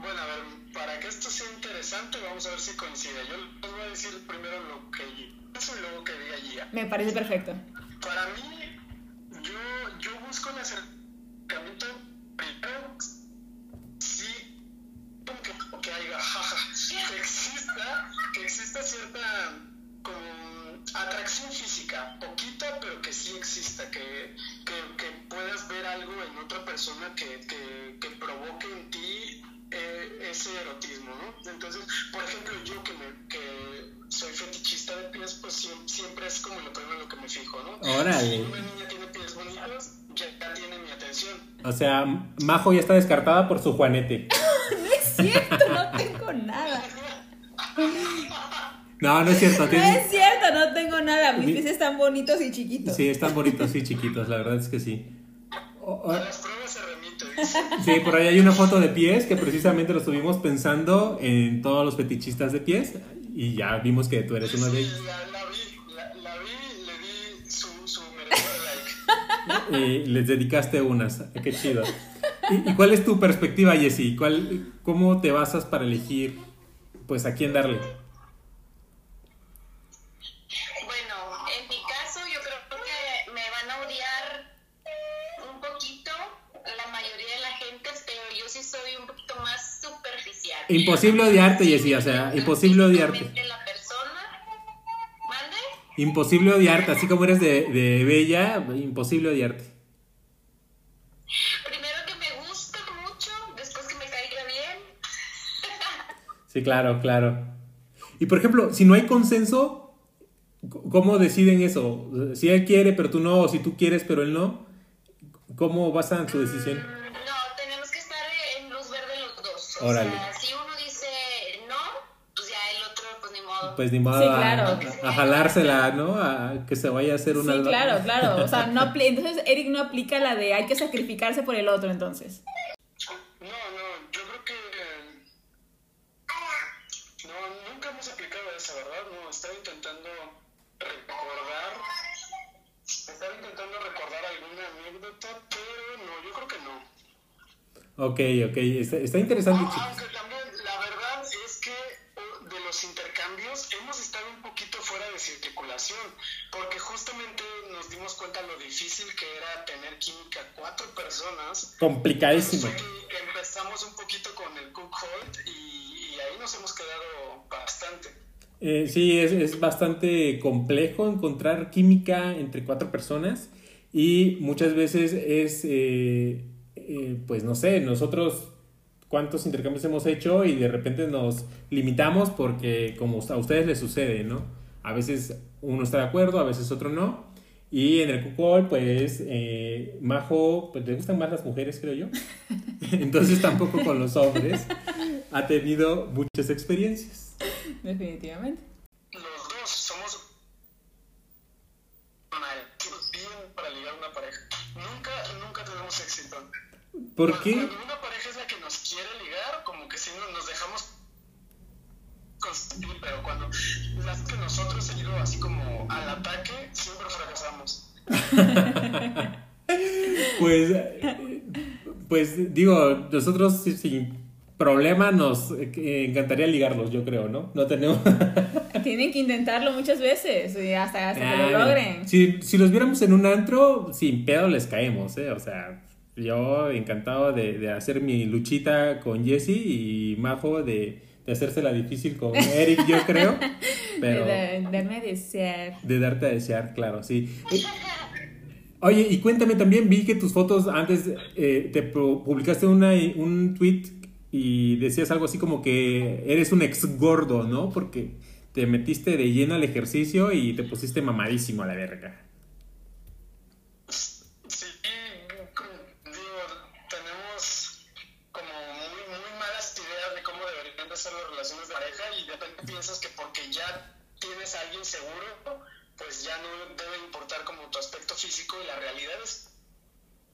Bueno, a ver, para que esto sea interesante, vamos a ver si coincide. Yo les voy a decir primero lo que y luego que diga. Me parece perfecto. Para mí, yo, yo busco el acercamiento primero, sí, que, que haya, jaja, que exista, que exista cierta como, atracción física, poquita, pero que sí exista, que, que, que puedas ver algo en otra persona que, que, que provoque en ti eh, ese erotismo, ¿no? Entonces, por ejemplo, yo que, me, que soy fetichista de pies, pues siempre, es como lo primero en lo que me fijo, ¿no? Órale. Si una niña tiene pies bonitos, ya, tiene mi atención. O sea, Majo ya está descartada por su juanete. no es cierto, no tengo nada. No, no es cierto. No es cierto, no tengo nada. Mis pies están bonitos y chiquitos. Sí, están bonitos y chiquitos, la verdad es que sí. las pruebas Sí, por ahí hay una foto de pies que precisamente lo estuvimos pensando en todos los fetichistas de pies y ya vimos que tú eres uno de ellos. La, la, vi, la, vi, le di su, su like. Y les dedicaste unas, qué chido. ¿Y, cuál es tu perspectiva, Jessie? ¿Cuál, ¿Cómo te basas para elegir pues a quién darle? Imposible odiarte, Jessie, o sea, imposible odiarte. Imposible odiarte, así como eres de, de bella, imposible odiarte. Primero que me gusta mucho, después que me caiga bien. sí, claro, claro. Y por ejemplo, si no hay consenso, ¿cómo deciden eso? Si él quiere, pero tú no, o si tú quieres, pero él no, ¿cómo basan su decisión? Mm, no, tenemos que estar en luz verde los dos. Órale. si uno dice pues ni modo Sí, a- claro. a, jalársela, ¿no? A que se vaya a hacer una... Sí, claro, claro. O sea, no entonces Eric no aplica la de hay que sacrificarse por el otro, entonces. No, no, yo creo que. eh, No, nunca hemos aplicado esa, ¿verdad? No, estaba intentando recordar. Estaba intentando recordar alguna anécdota, pero no, yo creo que no. Ok, ok, está, está interesante, Ah, Complicadísimo. Empezamos un poquito con el Cook Hold y, y ahí nos hemos quedado bastante. Eh, sí, es, es bastante complejo encontrar química entre cuatro personas y muchas veces es, eh, eh, pues no sé, nosotros cuántos intercambios hemos hecho y de repente nos limitamos porque como a ustedes les sucede, ¿no? A veces uno está de acuerdo, a veces otro no. Y en el cucol, pues, eh, Majo, pues le gustan más las mujeres, creo yo. Entonces tampoco con los hombres ha tenido muchas experiencias. Definitivamente. Los dos somos bien para ligar una pareja. Nunca, nunca tenemos éxito. ¿Por qué? Cuando una pareja es la que nos quiere ligar, como que sí nos, nos dejamos consentir, pero cuando las que nosotros he ido así como al ataque, siempre fracasamos. Pues, eh, pues digo, nosotros sí- sin problema nos eh, encantaría ligarlos, yo creo, ¿no? No tenemos... Tienen que intentarlo muchas veces y hasta, hasta que lo logren. Si, si los viéramos en un antro, sin pedo les caemos, ¿eh? O sea, yo encantado de, de hacer mi luchita con Jesse y Majo de, de hacerse la difícil con Eric, yo creo. Pero De, de- darme a desear. de darte a desear, claro, sí. Oye, y cuéntame también, vi que tus fotos antes eh, te pu- publicaste una, un tweet y decías algo así como que eres un ex gordo, ¿no? Porque te metiste de lleno al ejercicio y te pusiste mamadísimo a la verga. Pues ya no debe importar como tu aspecto físico y la realidad es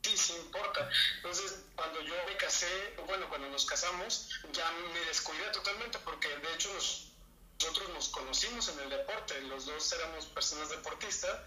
sí, sí importa. Entonces, cuando yo me casé, bueno, cuando nos casamos, ya me descuidé totalmente porque de hecho nos- nosotros nos conocimos en el deporte, los dos éramos personas deportistas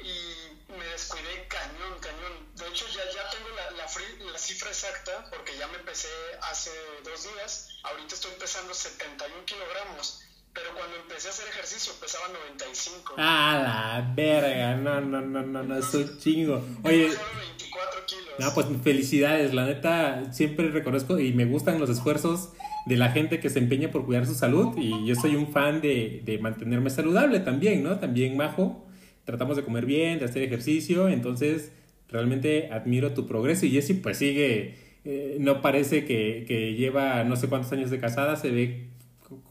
y me descuidé cañón, cañón. De hecho, ya, ya tengo la, la cifra exacta porque ya me empecé hace dos días. Ahorita estoy pesando 71 kilogramos, pero cuando empecé a hacer ejercicio pesaba 95. Ah, la verga, no, no, no, no, no, es un chingo. Oye, Solo 24 kilos. no, pues felicidades, la neta, siempre reconozco y me gustan los esfuerzos de la gente que se empeña por cuidar su salud y yo soy un fan de, de mantenerme saludable también, ¿no? También, Majo, tratamos de comer bien, de hacer ejercicio, entonces realmente admiro tu progreso y Jessie pues sigue, eh, no parece que, que lleva no sé cuántos años de casada, se ve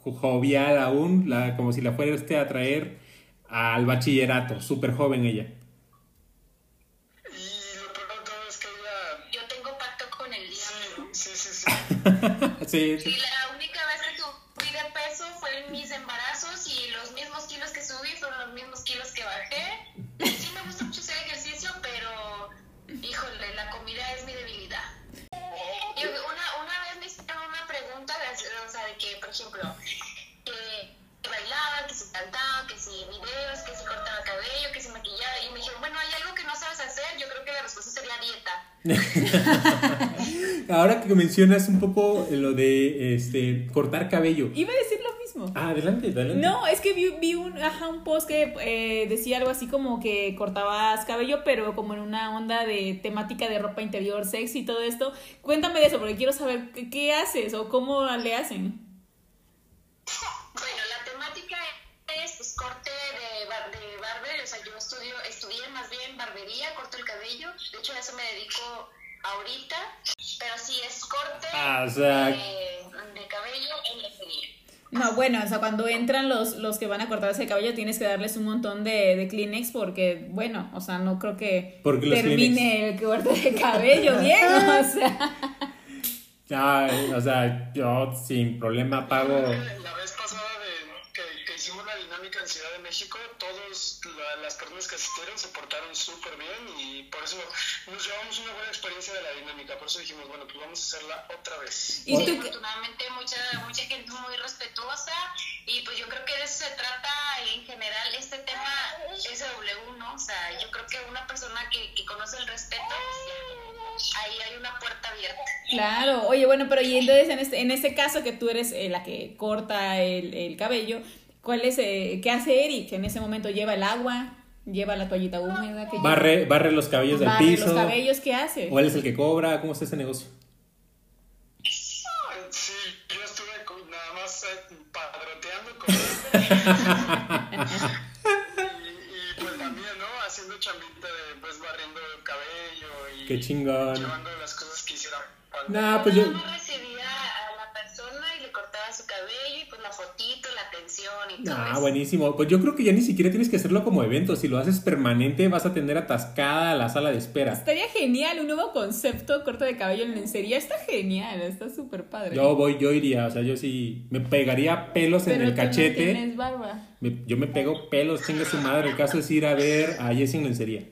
jovial aún, la, como si la fuera usted a traer al bachillerato, súper joven ella. Y lo peor de todo es que ella... Yo tengo pacto con el diablo. Sí, sí, sí, sí. Sí. Ejemplo, que, que bailaba, que si cantaba, que si videos, que si cortaba cabello, que si maquillaba. Y me dijeron, bueno, ¿hay algo que no sabes hacer? Yo creo que la respuesta sería dieta. Ahora que mencionas un poco lo de este cortar cabello. Iba a decir lo mismo. Ah, adelante, adelante. No, es que vi, vi un, ajá, un post que eh, decía algo así como que cortabas cabello, pero como en una onda de temática de ropa interior, sexy y todo esto. Cuéntame de eso, porque quiero saber qué, qué haces o cómo le hacen. Hecho a eso me dedico ahorita, pero sí es corte Ah, o sea- de, de cabello en la serie. No, bueno, o sea, cuando entran los, los que van a cortarse el cabello tienes que darles un montón de, de Kleenex porque, bueno, o sea, no creo que Porque termine el corte de cabello bien, o sea. Ay, o sea, yo sin problema pago. México, todas las personas que asistieron se portaron súper bien y por eso nos llevamos una buena experiencia de la dinámica. Por eso dijimos, bueno, pues vamos a hacerla otra vez. Y afortunadamente mucha, mucha gente muy respetuosa y pues yo creo que de eso se trata en general este tema SW, ¿no? O sea, yo creo que una persona que, que conoce el respeto, pues ahí hay una puerta abierta. Claro, oye, bueno, pero y entonces en este, en este caso que tú eres eh, la que corta el, el cabello, ¿cuál es, eh, qué hace Eric? En ese momento lleva el agua, lleva la toallita húmeda. Que barre, barre los cabellos del barre piso. los cabellos, ¿qué hace? ¿O él es el que cobra? ¿Cómo está ese negocio? Sí, yo estuve con- nada más eh, padroteando con y, y pues también, ¿no? Haciendo chambita de pues barriendo el cabello y Qué chingón. llevando las cosas que hiciera. Nah, pues yo... Nada más recibía a la persona y le cortaba su cabello y pues la fotito, la atención y todo Ah, eso. buenísimo. Pues yo creo que ya ni siquiera tienes que hacerlo como evento. Si lo haces permanente, vas a tener atascada la sala de espera. Estaría genial, un nuevo concepto, corte de cabello en lencería. Está genial, está súper padre. Yo voy, yo iría, o sea, yo sí me pegaría pelos en el tú no cachete. tienes barba. Me- yo me pego pelos, chinga su madre. El caso es ir a ver a Jessie en lencería.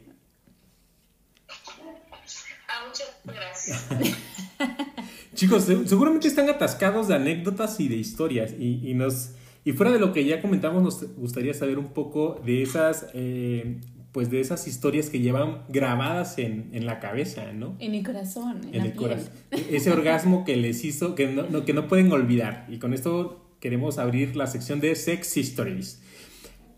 Ah, muchas gracias. Chicos, se- seguramente están atascados de anécdotas y de historias. Y, y nos. Y fuera de lo que ya comentamos, nos gustaría saber un poco de esas. eh, pues de esas historias que llevan grabadas en, en la cabeza, ¿no? En el corazón, en, en la el piel. corazón. Ese orgasmo que les hizo, que no, no- que no pueden olvidar. Y con esto queremos abrir la sección de Sex Histories.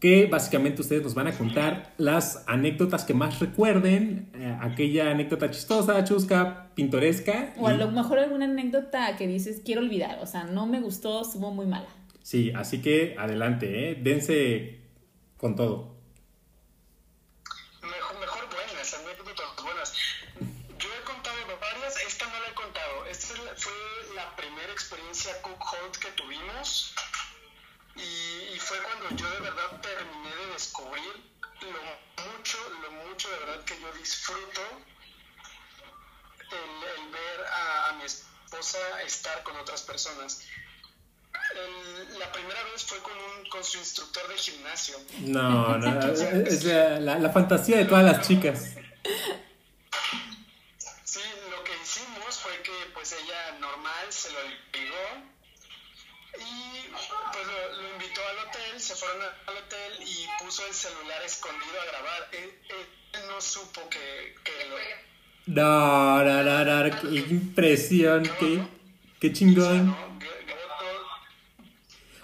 Que básicamente ustedes nos van a contar las anécdotas que más recuerden, eh, aquella anécdota chistosa, chusca, pintoresca. O a y- lo mejor alguna anécdota que dices, quiero olvidar. O sea, no me gustó, estuvo muy mala. Sí, así que adelante, ¿eh? dense con todo. Mejor, mejor buenas, anécdotas buenas. Yo he contado varias, esta no la he contado. Esta fue la primera experiencia Cook Hold que tuvimos y, y fue cuando yo de verdad terminé de descubrir lo mucho, lo mucho de verdad que yo disfruto el, el ver a, a mi esposa estar con otras personas. El- la primera vez fue con, un, con su instructor de gimnasio. No, no, es la, la- la fantasía de todas las chicas. Sí, lo que hicimos fue que pues ella normal se lo ligó y pues lo, lo invitó al hotel, se fueron al hotel y puso el celular escondido a grabar. Él, él- no supo que, que lo... No, no, no, no, qué impresión, qué, qué chingón.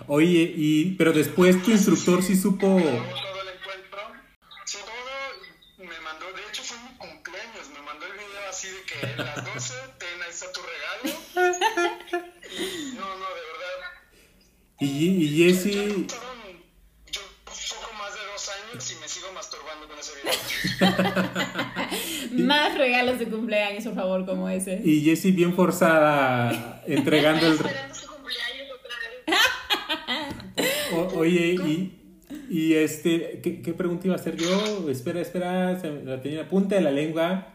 Oye, y, pero después tu instructor sí supo... todo el encuentro. Sí, todo me mandó, de hecho fue mi cumpleaños, me mandó el video así de que Y, y pasaron, yo poco más de dos años y me sigo masturbando con ese video. Más regalos de cumpleaños, por favor, como ese. Y Jessie bien forzada entregando el... Esperando su cumpleaños otra vez. O- oye, y, y este, ¿qué, qué pregunta iba a hacer yo? Espera, espera, se me- la tenía en la punta de la lengua.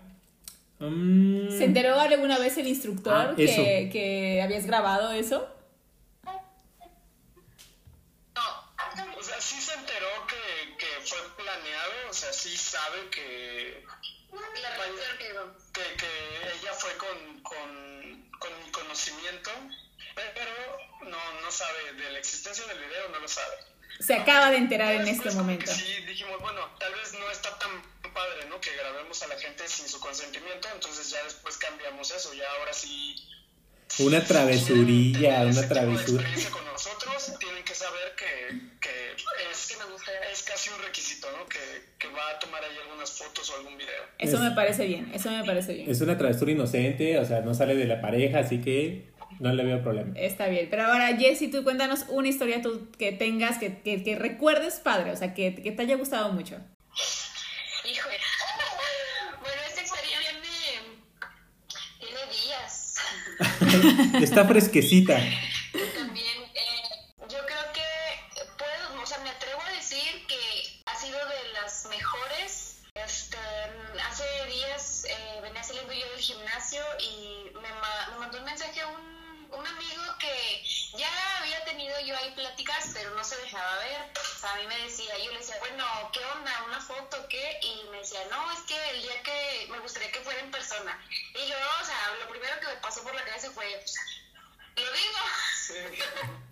Mm, ¿Se enteró alguna vez el instructor Ah, que, que habías grabado eso? Sí sabe que, La que que, que ella fue con, con, con mi conocimiento, pero no, no sabe de la existencia del video, no lo sabe. Se acaba de enterar en este que momento. Sí, dijimos, bueno, tal vez no está tan padre, ¿no? Que grabemos a la gente sin su consentimiento, entonces ya después cambiamos eso, ya ahora sí Una travesurilla, ese una tipo de travesura. con nosotros, tienen que saber que, que es, es casi un requisito, ¿no? Que, que va a tomar ahí algunas fotos o algún video. Eso Es- me parece bien, eso me parece bien. Es una travesura inocente, o sea, no sale de la pareja, así que no le veo problema. Está bien, pero ahora Jessy, tú cuéntanos una historia tú que tengas, que, que, que recuerdes padre, o sea, que, que te haya gustado mucho. Híjole. Bueno, esta historia viene. Tiene días. Está fresquecita. También, eh, yo creo que puedo, o sea, me atrevo a decir que ha sido de las mejores. Este, hace días eh, venía saliendo yo del gimnasio y me, ma- me mandó un mensaje un, un amigo que ya había tenido yo ahí pláticas, pero no se dejaba ver. O sea, a mí me decía, yo le decía, bueno, ¿qué onda? ¿Una foto? ¿Qué? Y me decía, no, es que el día que me gustaría que fuera en persona. Y yo, o sea, lo primero que me pasó por la cabeza fue, pues, lo digo.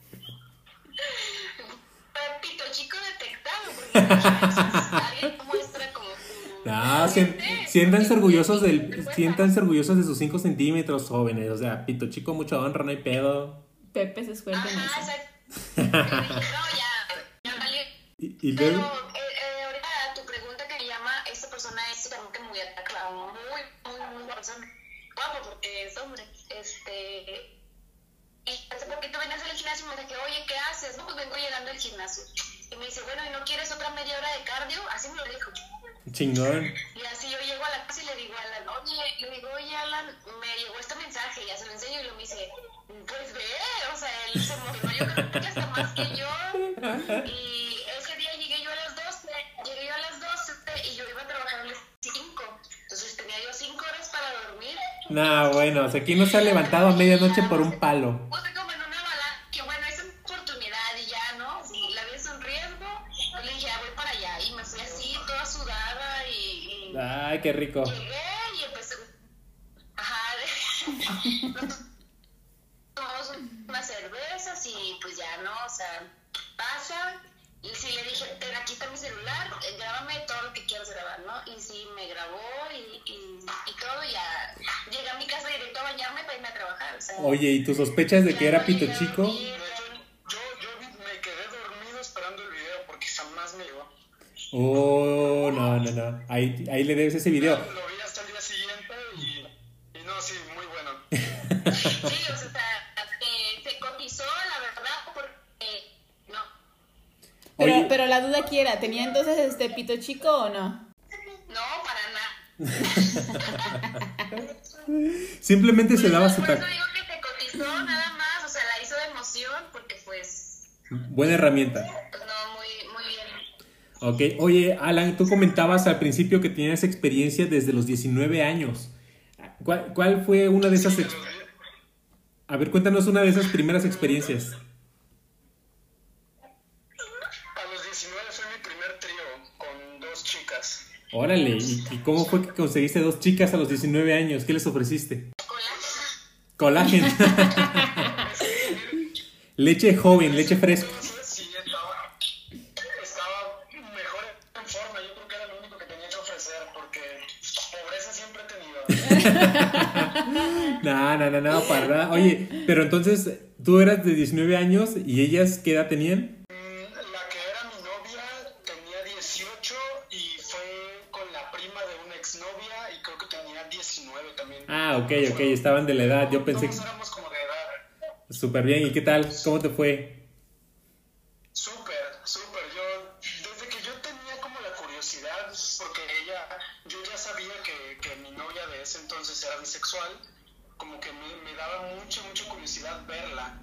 Pito chico detectado, porque alguien muestra como Ah, siéntanse orgullosos del, siéntanse orgullosos de sus 5 centímetros, jóvenes. O sea, pito chico, mucha honra, no hay pedo. Pepe se esfuerza en eso. no, ya, ya valió. Y, y Pero eh, eh, ahorita tu pregunta que llama, esta persona es totalmente muy atacada, muy, muy, muy persona. Guapo porque es hombre. Este. Y hace poquito venías al gimnasio y me dije, oye, ¿qué haces? No, pues vengo llegando al gimnasio. Y me dice, bueno, ¿y no quieres otra media hora de cardio? Así me lo dijo. Chingón. Y así yo llego a la casa y le digo a Alan, oye, le digo, oye, Alan, me llegó este mensaje, ya se lo enseño y lo me dice, pues ve, o sea, él se emocionó, yo creo que hasta más que yo. Y ese día llegué yo a las 12, llegué yo a las 12 y yo iba a trabajar a las 5. Entonces tenía yo 5 horas para dormir. Nah, bueno, o sea, aquí no se ha levantado a medianoche por un palo. Como en una balanza, que bueno, es una oportunidad y ya, ¿no? Si la vida es un riesgo, yo le dije, ah, voy para allá. Y me fui así, toda sudada y... y Ay, qué rico. Llegué y empecé... Ajá, tomamos unas cervezas y pues ya, ¿no? O sea, pasa... Y sí le dije, ten, aquí está mi celular, eh, grábame todo lo que quieras grabar, ¿no? Y sí, me grabó y, y, y todo, ya llegué a mi casa directo a bañarme para irme a trabajar. O sea, Oye, ¿y tus sospechas de que era pito chico? dormir, Yo, yo vi- me quedé dormido esperando el video porque jamás me llegó. Oh, no, no, no. Ahí, ahí le debes ese video. Lo vi hasta el día siguiente y, y no, sí, muy bueno. Sí, o sea, se cotizó, la verdad, porque no. Pero, Oye. pero la duda aquí era, ¿tenía entonces este pito chico o no? No, para nada. Simplemente se daba su Por eso tac. digo que se cotizó nada más, o sea, la hizo de emoción porque pues, Buena herramienta. pues no. Ok, oye, Alan, tú comentabas al principio que tenías experiencia desde los 19 años. ¿Cuál, cuál fue una de esas... ex- A ver, cuéntanos una de esas primeras experiencias. A los 19 fue mi primer trío con dos chicas. Órale, ¿y, y cómo fue que conseguiste dos chicas a los 19 años? ¿Qué les ofreciste? Colágeno. Colágeno. leche joven, leche fresca. Entonces sí estaba, estaba mejor en forma. Yo creo que era lo único que tenía que ofrecer porque pobreza siempre he tenido. No, no, no, no, para nada. Oye, pero entonces, tú eras de 19 años y ellas, ¿qué edad tenían? La que era mi novia tenía 18 y fue con la prima de una exnovia y creo que tenía 19 también. Ah, ok, ok, estaban de la edad. Yo pensé que... Éramos como de edad. Súper bien, ¿y qué tal? ¿Cómo te fue? De ese entonces era bisexual, como que me, me daba mucha, mucha curiosidad verla.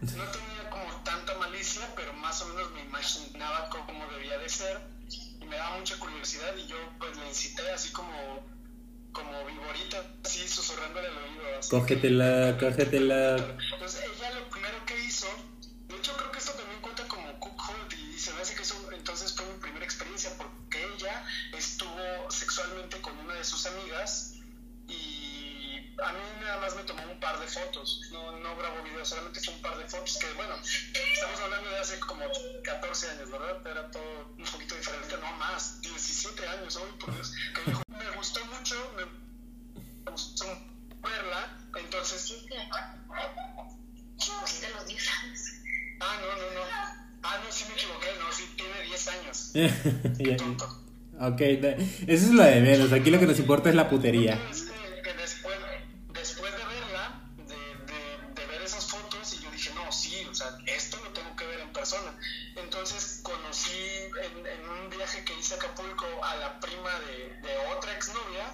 No tenía como tanta malicia, pero más o menos me imaginaba cómo debía de ser y me daba mucha curiosidad y yo pues le incité así como, como viborita, así susurrándole al oído. así Cógetela, cógetela. entonces ella lo primero que hizo, de hecho creo que esto también cuenta como cookhood y se me hace que eso entonces fue mi primera experiencia porque ella estuvo sexualmente con una de sus amigas y a mí nada más me tomó un par de fotos, no, no grabó video, solamente fue un par de fotos que bueno, estamos hablando de hace como 14 años, ¿verdad? Era todo un poquito diferente, no más, 17 años hoy, por Dios, que dijo, me gustó mucho, me, gustó verla, entonces De los 10 años. Ah, no, no, no. Ah, no, sí me equivoqué, no, sí tiene 10 años. Ya, Tonto. ok, eso es lo de menos. Aquí lo que nos importa es la putería. Es que, que después, después de verla, de, de, de ver esas fotos, y yo dije, no, sí, o sea, esto lo tengo que ver en persona. Entonces conocí en, en un viaje que hice a Acapulco a la prima de, de otra exnovia,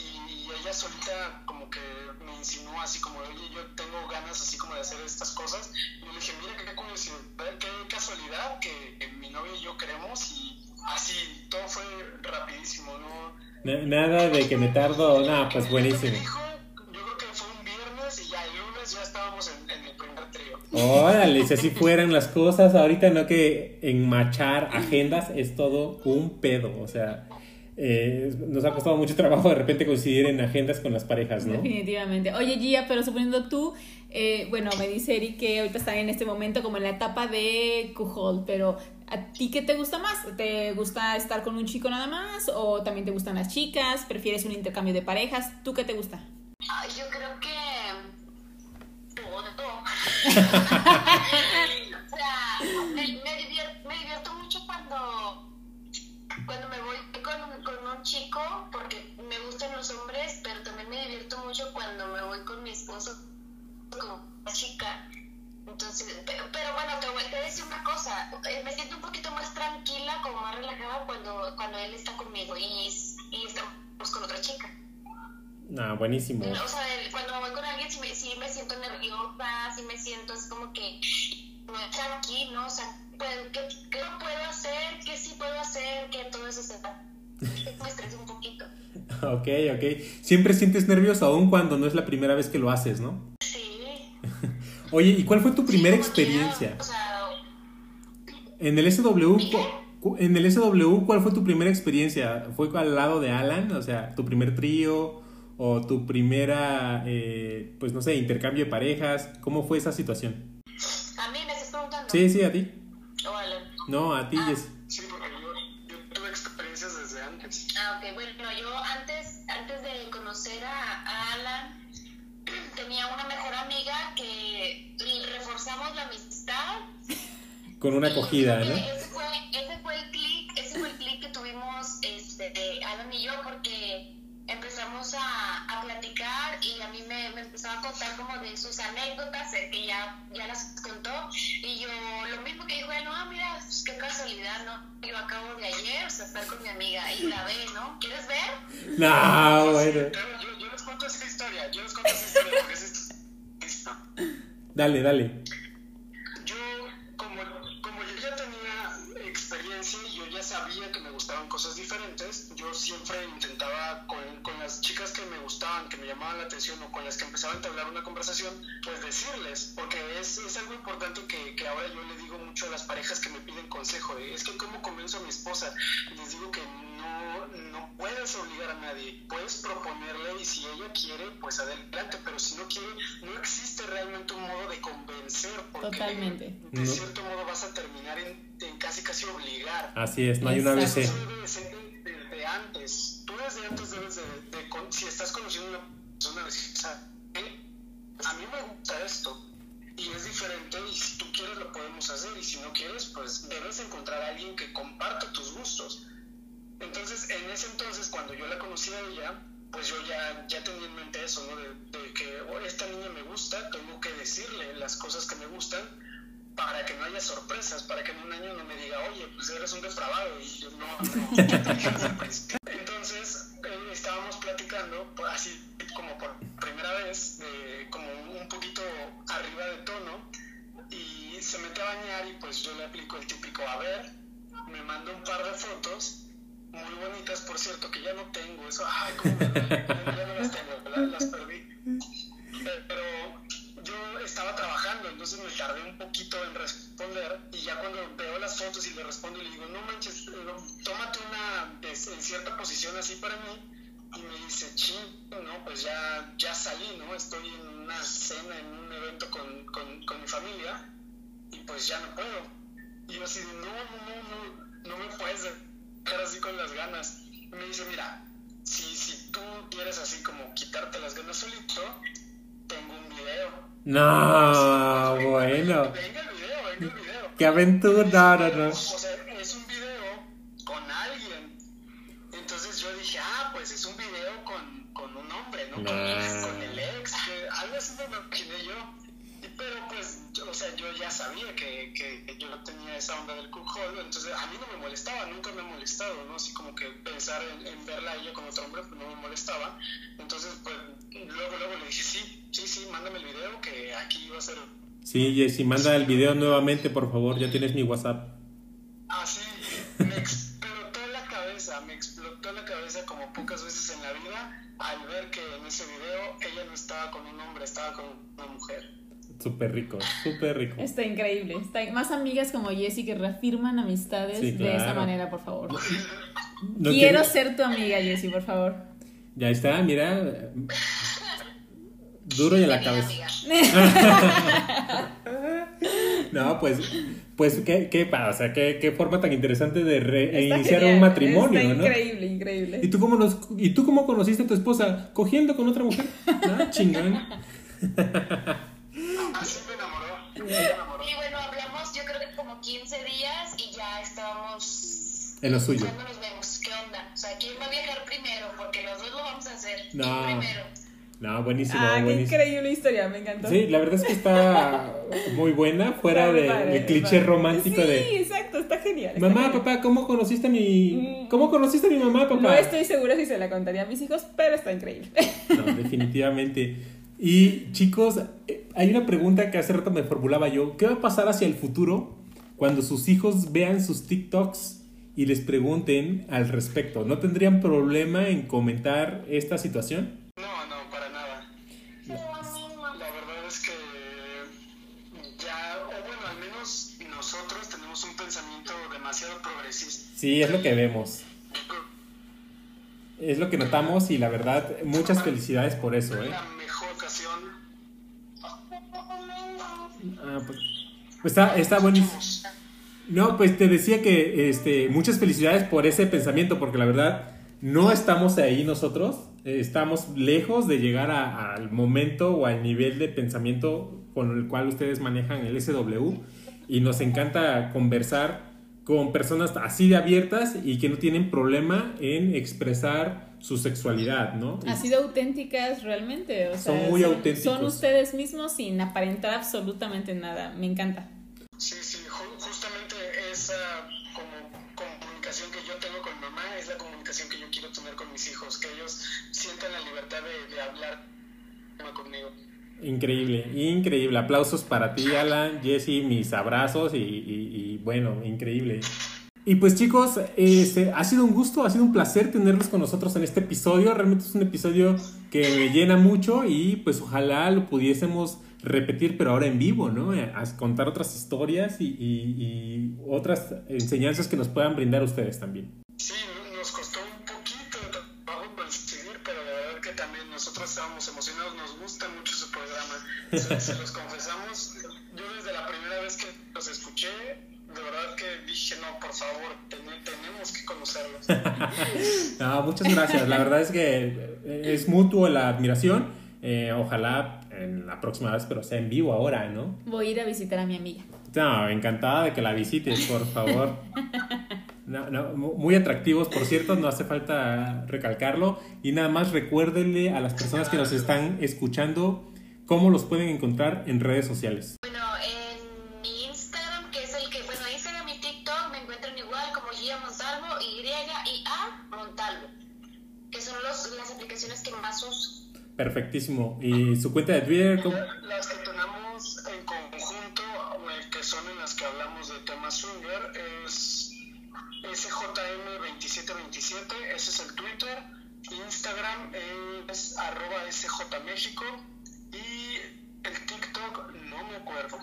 y ella solita como que me insinuó así como, oye, yo tengo ganas así como de hacer estas cosas. Y yo le dije, mira qué curiosidad, qué casualidad que, que mi novia y yo queremos, y así, todo fue rapidísimo, ¿no? Na- Nada de que me tardo. Nada, pues buenísimo. yo creo que fue un viernes y ya el lunes ya estábamos en, en el primer trío. Órale, si así fueran las cosas, ahorita no que enmachar agendas es todo un pedo, o sea, eh, nos ha costado mucho trabajo de repente coincidir en agendas con las parejas, ¿no? Definitivamente. Oye, Gia, pero suponiendo tú, eh, bueno, me dice Eric que ahorita está en este momento como en la etapa de Cujol, pero ¿a ti qué te gusta más? ¿Te gusta estar con un chico nada más o también te gustan las chicas? ¿Prefieres un intercambio de parejas? ¿Tú qué te gusta? Ay, yo creo que todo. o sea, me, me, divierto, me divierto mucho cuando cuando me voy chico, porque me gustan los hombres, pero también me divierto mucho cuando me voy con mi esposo, una chica. Entonces, pero, pero bueno, te voy a decir una cosa, eh, me siento un poquito más tranquila, como más relajada cuando, cuando él está conmigo y, y estamos con otra chica. Ah, buenísimo. O sea, cuando me voy con alguien sí me, sí me siento nerviosa, sí me siento es como que no está aquí, ¿no? O sea, ¿qué, ¿qué, no puedo hacer? ¿Qué sí puedo hacer? Que todo eso sepa. Me estresa un poquito. ok, ok. Siempre sientes nervios aún cuando no es la primera vez que lo haces, ¿no? Sí. Oye, ¿y cuál fue tu primera sí, experiencia? o sea, en el SW, en el SW, ¿cuál fue tu primera experiencia? ¿Fue al lado de Alan? O sea, tu primer trío o tu primera, eh, pues no sé, intercambio de parejas. ¿Cómo fue esa situación? ¿A mí me estás preguntando? Sí, sí, a ti. ¿O Alan? No, a ti, Ah. Jess. Sí, porque yo, yo tuve experiencias desde antes. Ah, ok. Bueno, yo antes, antes de conocer a, a Alan, tenía una mejor amiga que reforzamos la amistad. Con una acogida, ¿no? Ese fue, ese fue el clic, ese fue el clic que tuvimos este, de Alan y yo porque empezamos a, a platicar y a mí me, me empezaba a contar como de sus anécdotas eh, que ya, ya las contó y yo lo mismo que dijo él, no, ah, mira, pues, qué casualidad, ¿no? Yo acabo de ayer, o sea, estar con mi amiga y la ve, ¿no? ¿Quieres ver? No, bueno. Yo, yo les cuento esa historia, yo les cuento esa historia porque es esta. Dale, dale. Yo, como, como yo ya tenía experiencia y yo ya sabía que me gustaban cosas diferentes, yo siempre intentaba con las chicas que me gustaban, que me llamaban la atención o con las que empezaba a entablar una conversación, pues decirles, porque es, es algo importante que, que ahora yo le digo mucho a las parejas que me piden consejo, de, es que cómo convenzo a mi esposa, les digo que no, no puedes obligar a nadie, puedes proponerle y si ella quiere, pues adelante, pero si no quiere, no existe realmente un modo de convencer, porque Totalmente. de No. cierto modo vas a terminar en, en casi casi obligar. Así es, no hay una Exacto. ABC. Eso debe de ser de- desde antes. Desde antes debes de, de si estás conociendo a una persona, decir, "¿Sabes qué? a mí me gusta esto y es diferente y si tú quieres lo podemos hacer y si no quieres, pues debes encontrar a alguien que comparta tus gustos. Entonces, en ese entonces, cuando yo la conocí a ella, pues yo ya, ya tenía en mente eso, ¿no? De, de que "Oh, esta niña me gusta, tengo que decirle las cosas que me gustan para que no haya sorpresas, para que en un año no me diga, oye, pues eres un defraudado. Y yo, no. Entonces, eh, estábamos platicando, pues, así como por primera vez, de, como un poquito arriba de tono, y se mete a bañar y pues yo le aplico el típico, a ver, me manda un par de fotos, muy bonitas, por cierto, que ya no tengo, eso, ay, cómo me ya no las tengo, la- las perdí. Pero yo estaba trabajando, entonces me tardé un poquito en responder y ya cuando veo las fotos y le respondo y le digo, no manches, eh, no, tómate una es- en cierta posición así para mí y me dice, ching, no, pues ya, ya salí, ¿no? Estoy en una cena, en un evento con, con, con mi familia y pues ya no puedo. Y yo así de, no, no, no, no, no me puedes dejar así con las ganas. Y me dice, mira, si, si tú quieres así como quitarte las ganas solito, No, bueno. Venga el video, venga el video. Qué aventura, no, no, no. O sea, es un video con alguien. Entonces yo dije, ah, pues es un video con, con un hombre, ¿no? Con, con el ex, que algo así me imaginé yo. Sea, yo ya sabía que, que, que yo no tenía esa onda del cook hold, entonces a mí no me molestaba, nunca me ha molestado, ¿no? Así como que pensar en, en verla a ella con otro hombre, pues no me molestaba. Entonces, pues, luego, luego le dije, sí, sí, sí, mándame el video, que aquí iba a ser Sí, Jessy, manda el video nuevamente, por favor. Ya tienes mi WhatsApp. Así, me explotó la cabeza, me explotó la cabeza como pocas veces en la vida al ver que en ese video ella no estaba con un hombre, estaba con una mujer. Súper rico, súper rico. Está increíble. Está... Más amigas como Jessie que reafirman amistades Sí, de esa manera, por favor. No Quiero ser tu amiga, Jessie, por favor. Ya está, mira. Duro y a la cabeza. No, pues, pues qué, qué, pa- o sea, qué, qué forma tan interesante de re- iniciar genial, un matrimonio, está ¿no? Increíble, increíble. ¿Y tú cómo nos, y tú cómo conociste a tu esposa? ¿Cogiendo con otra mujer? Ah, chingón. Así me enamoró. Me enamoró. Y bueno, hablamos yo creo que como 15 días y ya estábamos... En lo suyo. ¿Cuándo nos vemos? ¿Qué onda? O sea, ¿quién va a viajar primero? Porque los dos lo vamos a hacer. No. ¿Quién primero? No, buenísimo, Ah, qué buenísimo. increíble historia, me encantó. Sí, la verdad es que está muy buena, fuera de- del cliché padre. romántico sí, de exacto, está genial. está mamá, genial. papá, ¿cómo conociste a mi, Mm. cómo conociste a mi mamá, papá? No estoy segura si se la contaría a mis hijos, pero está increíble. No, definitivamente. Y chicos, eh, hay una pregunta que hace rato me formulaba yo. ¿Qué va a pasar hacia el futuro cuando sus hijos vean sus TikToks y les pregunten al respecto? ¿No tendrían problema en comentar esta situación? No, no, para nada. La verdad es que ya, o bueno, al menos nosotros tenemos un pensamiento demasiado progresista. Sí, es lo que vemos. Es lo que notamos y la verdad, muchas felicidades por eso, ¿eh? Ah, pues, pues está, está buenísimo. No, pues te decía que este, muchas felicidades por ese pensamiento, porque la verdad no estamos ahí nosotros, eh, estamos lejos de llegar a- al momento o al nivel de pensamiento con el cual ustedes manejan el SW y nos encanta conversar con personas así de abiertas y que no tienen problema en expresar su sexualidad, ¿no? Ha sido auténticas realmente. O sea, Son muy auténticos. Son ustedes mismos sin aparentar absolutamente nada. Me encanta. Sí, sí, ju- justamente esa como comunicación que yo tengo con mi mamá es la comunicación que yo quiero tener con mis hijos, que ellos sientan la libertad de, de hablar conmigo. Increíble, increíble. Aplausos para ti, Alan, Jesse, mis abrazos y, y- y, bueno, increíble. Y pues chicos, este, ha sido un gusto, ha sido un placer tenerlos con nosotros en este episodio. Realmente es un episodio que me llena mucho y pues ojalá lo pudiésemos repetir, pero ahora en vivo, ¿no? A contar otras historias y, y- y otras enseñanzas que nos puedan brindar ustedes también. Sí, nos costó un poquito de trabajo coincidir, pero la verdad que también nosotros estábamos emocionados, nos gusta mucho su programa. Se, se los No, muchas gracias. La verdad es que es mutuo la admiración. Eh, ojalá en la próxima vez, pero sea en vivo ahora, ¿no? Voy a ir a visitar a mi amiga. No, encantada de que la visites, por favor. No, no, mu- muy atractivos, por cierto, no hace falta recalcarlo. Y nada más recuérdenle a las personas que nos están escuchando cómo los pueden encontrar en redes sociales. Bueno, en mi Instagram, que es el que, bueno, Instagram y TikTok me encuentran igual como Gia Montalvo, Y y A Montalvo, que son los, las aplicaciones que más uso. Perfectísimo. Y su cuenta de Twitter, ¿cómo? Las que tenemos en conjunto, eh, que son en las que hablamos de temas swinger, es SJM2727, ese es el Twitter, Instagram es arroba SJMéxico y el TikTok no me acuerdo.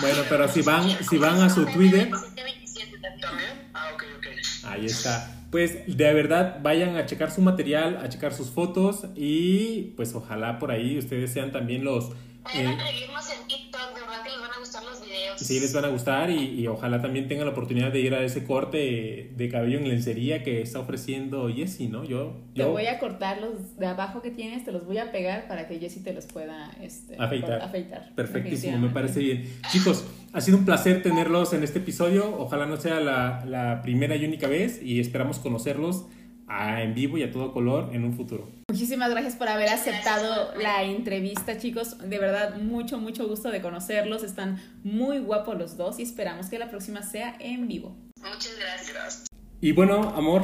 Bueno, pero si van, si van a su Twitter, 2727 también. ¿También? Ah, ok, ok. Ahí está. Pues de verdad vayan a checar su material, a checar sus fotos y pues ojalá por ahí ustedes sean también los... Vayan eh, a seguirnos en TikTok, de verdad que les van a gustar los videos. sí, les van a gustar y, y ojalá también tengan la oportunidad de ir a ese corte de cabello en lencería que está ofreciendo Jessy, ¿no? Yo... Te voy a cortar los de abajo que tienes, te los voy a pegar para que Jessie te los pueda este, Afeitar. afeitar. Perfectísimo, me parece bien. Chicos, ha sido un placer tenerlos en este episodio. Ojalá no sea la, la primera y única vez y esperamos conocerlos a- en vivo y a todo color en un futuro. Muchísimas gracias por haber aceptado la entrevista, chicos. De verdad, mucho, mucho gusto de conocerlos. Están muy guapos los dos y esperamos que la próxima sea en vivo. Muchas gracias. Y bueno, amor,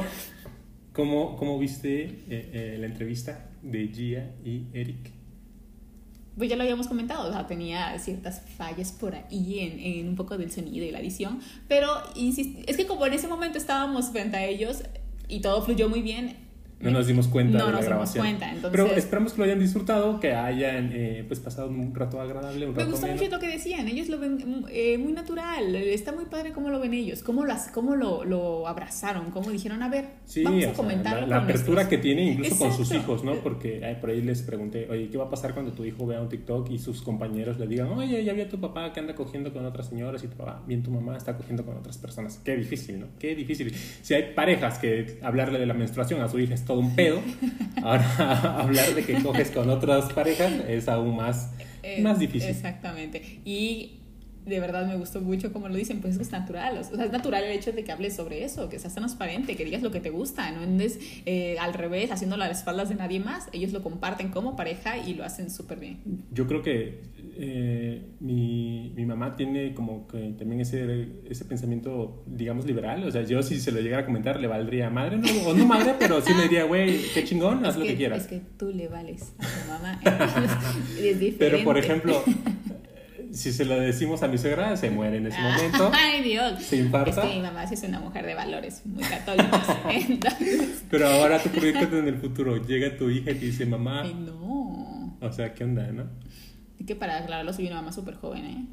¿cómo, cómo viste eh, eh, la entrevista de Gia y Eric? Pues ya lo habíamos comentado, o sea, tenía ciertas fallas por ahí en, en un poco del sonido y la edición, pero es que como en ese momento estábamos frente a ellos y todo fluyó muy bien, No nos dimos cuenta no de la nos dimos grabación. cuenta, entonces- Pero esperamos que lo hayan disfrutado, que hayan eh, pues pasado un rato agradable, un Me gustó mucho lo que decían, ellos lo ven eh, muy natural, está muy padre cómo lo ven ellos, cómo, las, cómo lo, lo abrazaron, cómo dijeron, a ver, Sí, vamos a sea, comentarlo la, apertura nuestros- que tiene incluso con sus hijos, ¿no? Porque eh, por ahí les pregunté, oye, ¿qué va a pasar cuando tu hijo vea un TikTok y sus compañeros le digan, oye, ya vi a tu papá que anda cogiendo con otras señoras y tu papá, bien tu mamá está cogiendo con otras personas? Qué difícil, ¿no? Qué difícil. Si hay parejas que hablarle de la menstruación a su hija es todo un pedo, ahora hablar de que coges con otras parejas es aún más, Eh, más difícil. Exactamente. Y de verdad me gustó mucho como lo dicen, pues es natural. O sea, es natural el hecho de que hables sobre eso, que seas transparente, que digas lo que te gusta, no andes eh, al revés, haciéndolo a las espaldas de nadie más. Ellos lo comparten como pareja y lo hacen súper bien. Yo creo que eh, mi, mi mamá tiene como que también ese, ese pensamiento, digamos, liberal. O sea, yo si se lo llegara a comentar le valdría madre, no, o no madre, pero sí me diría, güey, qué chingón, haz lo que, quieras. Es que tú le vales a tu mamá. es diferente. Pero, por ejemplo, si se lo decimos a mi suegra, se muere en ese momento. Ay, Dios. Se infarta. Es que mi mamá sí es una mujer de valores, muy católica. Entonces, Pero ahora tú proyectate en el futuro. Llega tu hija y te dice, mamá, ay, no. o sea, ¿qué onda, no? Es que para aclararlo, soy una mamá súper joven, ¿eh?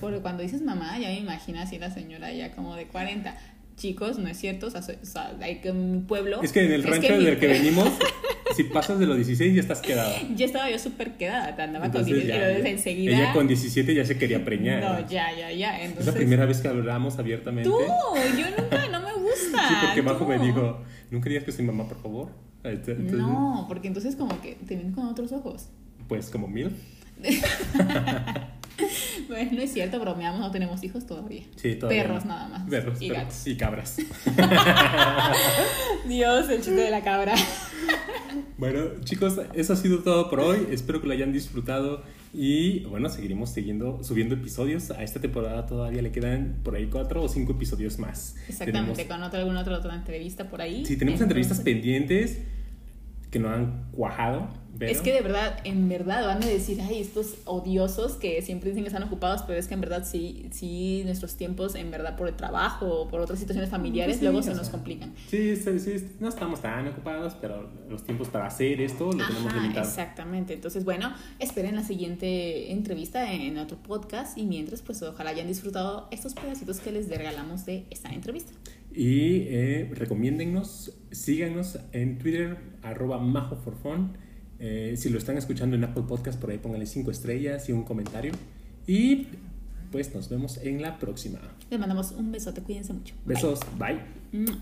Porque cuando dices mamá, ya me imagino así la señora ya como de 40. Chicos, no es cierto, o sea, soy- o sea, hay que en mi pueblo... Es que en el rancho mi del que venimos, si pasas de los 16 ya estás quedada. Ya estaba yo súper quedada, andaba con Entonces 10 ya- ya- enseguida... Ella con 17 ya se quería preñar. No, ya, ya, ya. Es la primera vez que hablamos abiertamente. Tú, yo nunca, no me gusta. Sí, porque Majo me dijo, ¿nunca dirías que soy mamá, por favor? Este, Entonces, No, porque entonces como que te ven con otros ojos. Pues como mil. Bueno, no es cierto, bromeamos, no tenemos hijos todavía. Sí, todavía Perros no. nada más. Perros, y perros gatos. y cabras. Dios, el chiste de la cabra. Bueno, chicos, eso ha sido todo por hoy. Espero que lo hayan disfrutado. Y bueno, seguiremos siguiendo, subiendo episodios. A esta temporada todavía le quedan por ahí cuatro o cinco episodios más. Exactamente, Tenemos- con otra, alguna otra, otra entrevista por ahí. sí, tenemos Entonces, entrevistas pendientes que no han cuajado. Pero- Es que de verdad, en verdad van a decir, ay, estos odiosos que siempre dicen que están ocupados, pero es que en verdad sí, sí, nuestros tiempos, en verdad, por el trabajo o por otras situaciones familiares, Pues sí, luego se sea, nos complican. Sí, sí, sí, no estamos tan ocupados, pero los tiempos para hacer esto lo tenemos Ajá, limitado. exactamente. Entonces, bueno, esperen la siguiente entrevista en otro podcast y mientras, pues ojalá hayan disfrutado estos pedacitos que les regalamos de esta entrevista. Y eh, recomiéndennos, síganos en Twitter, arroba majoforfun. Eh, si lo están escuchando en Apple Podcast, por ahí pónganle 5 estrellas y un comentario. Y pues nos vemos en la próxima. Les mandamos un besote, cuídense mucho. Besos, bye.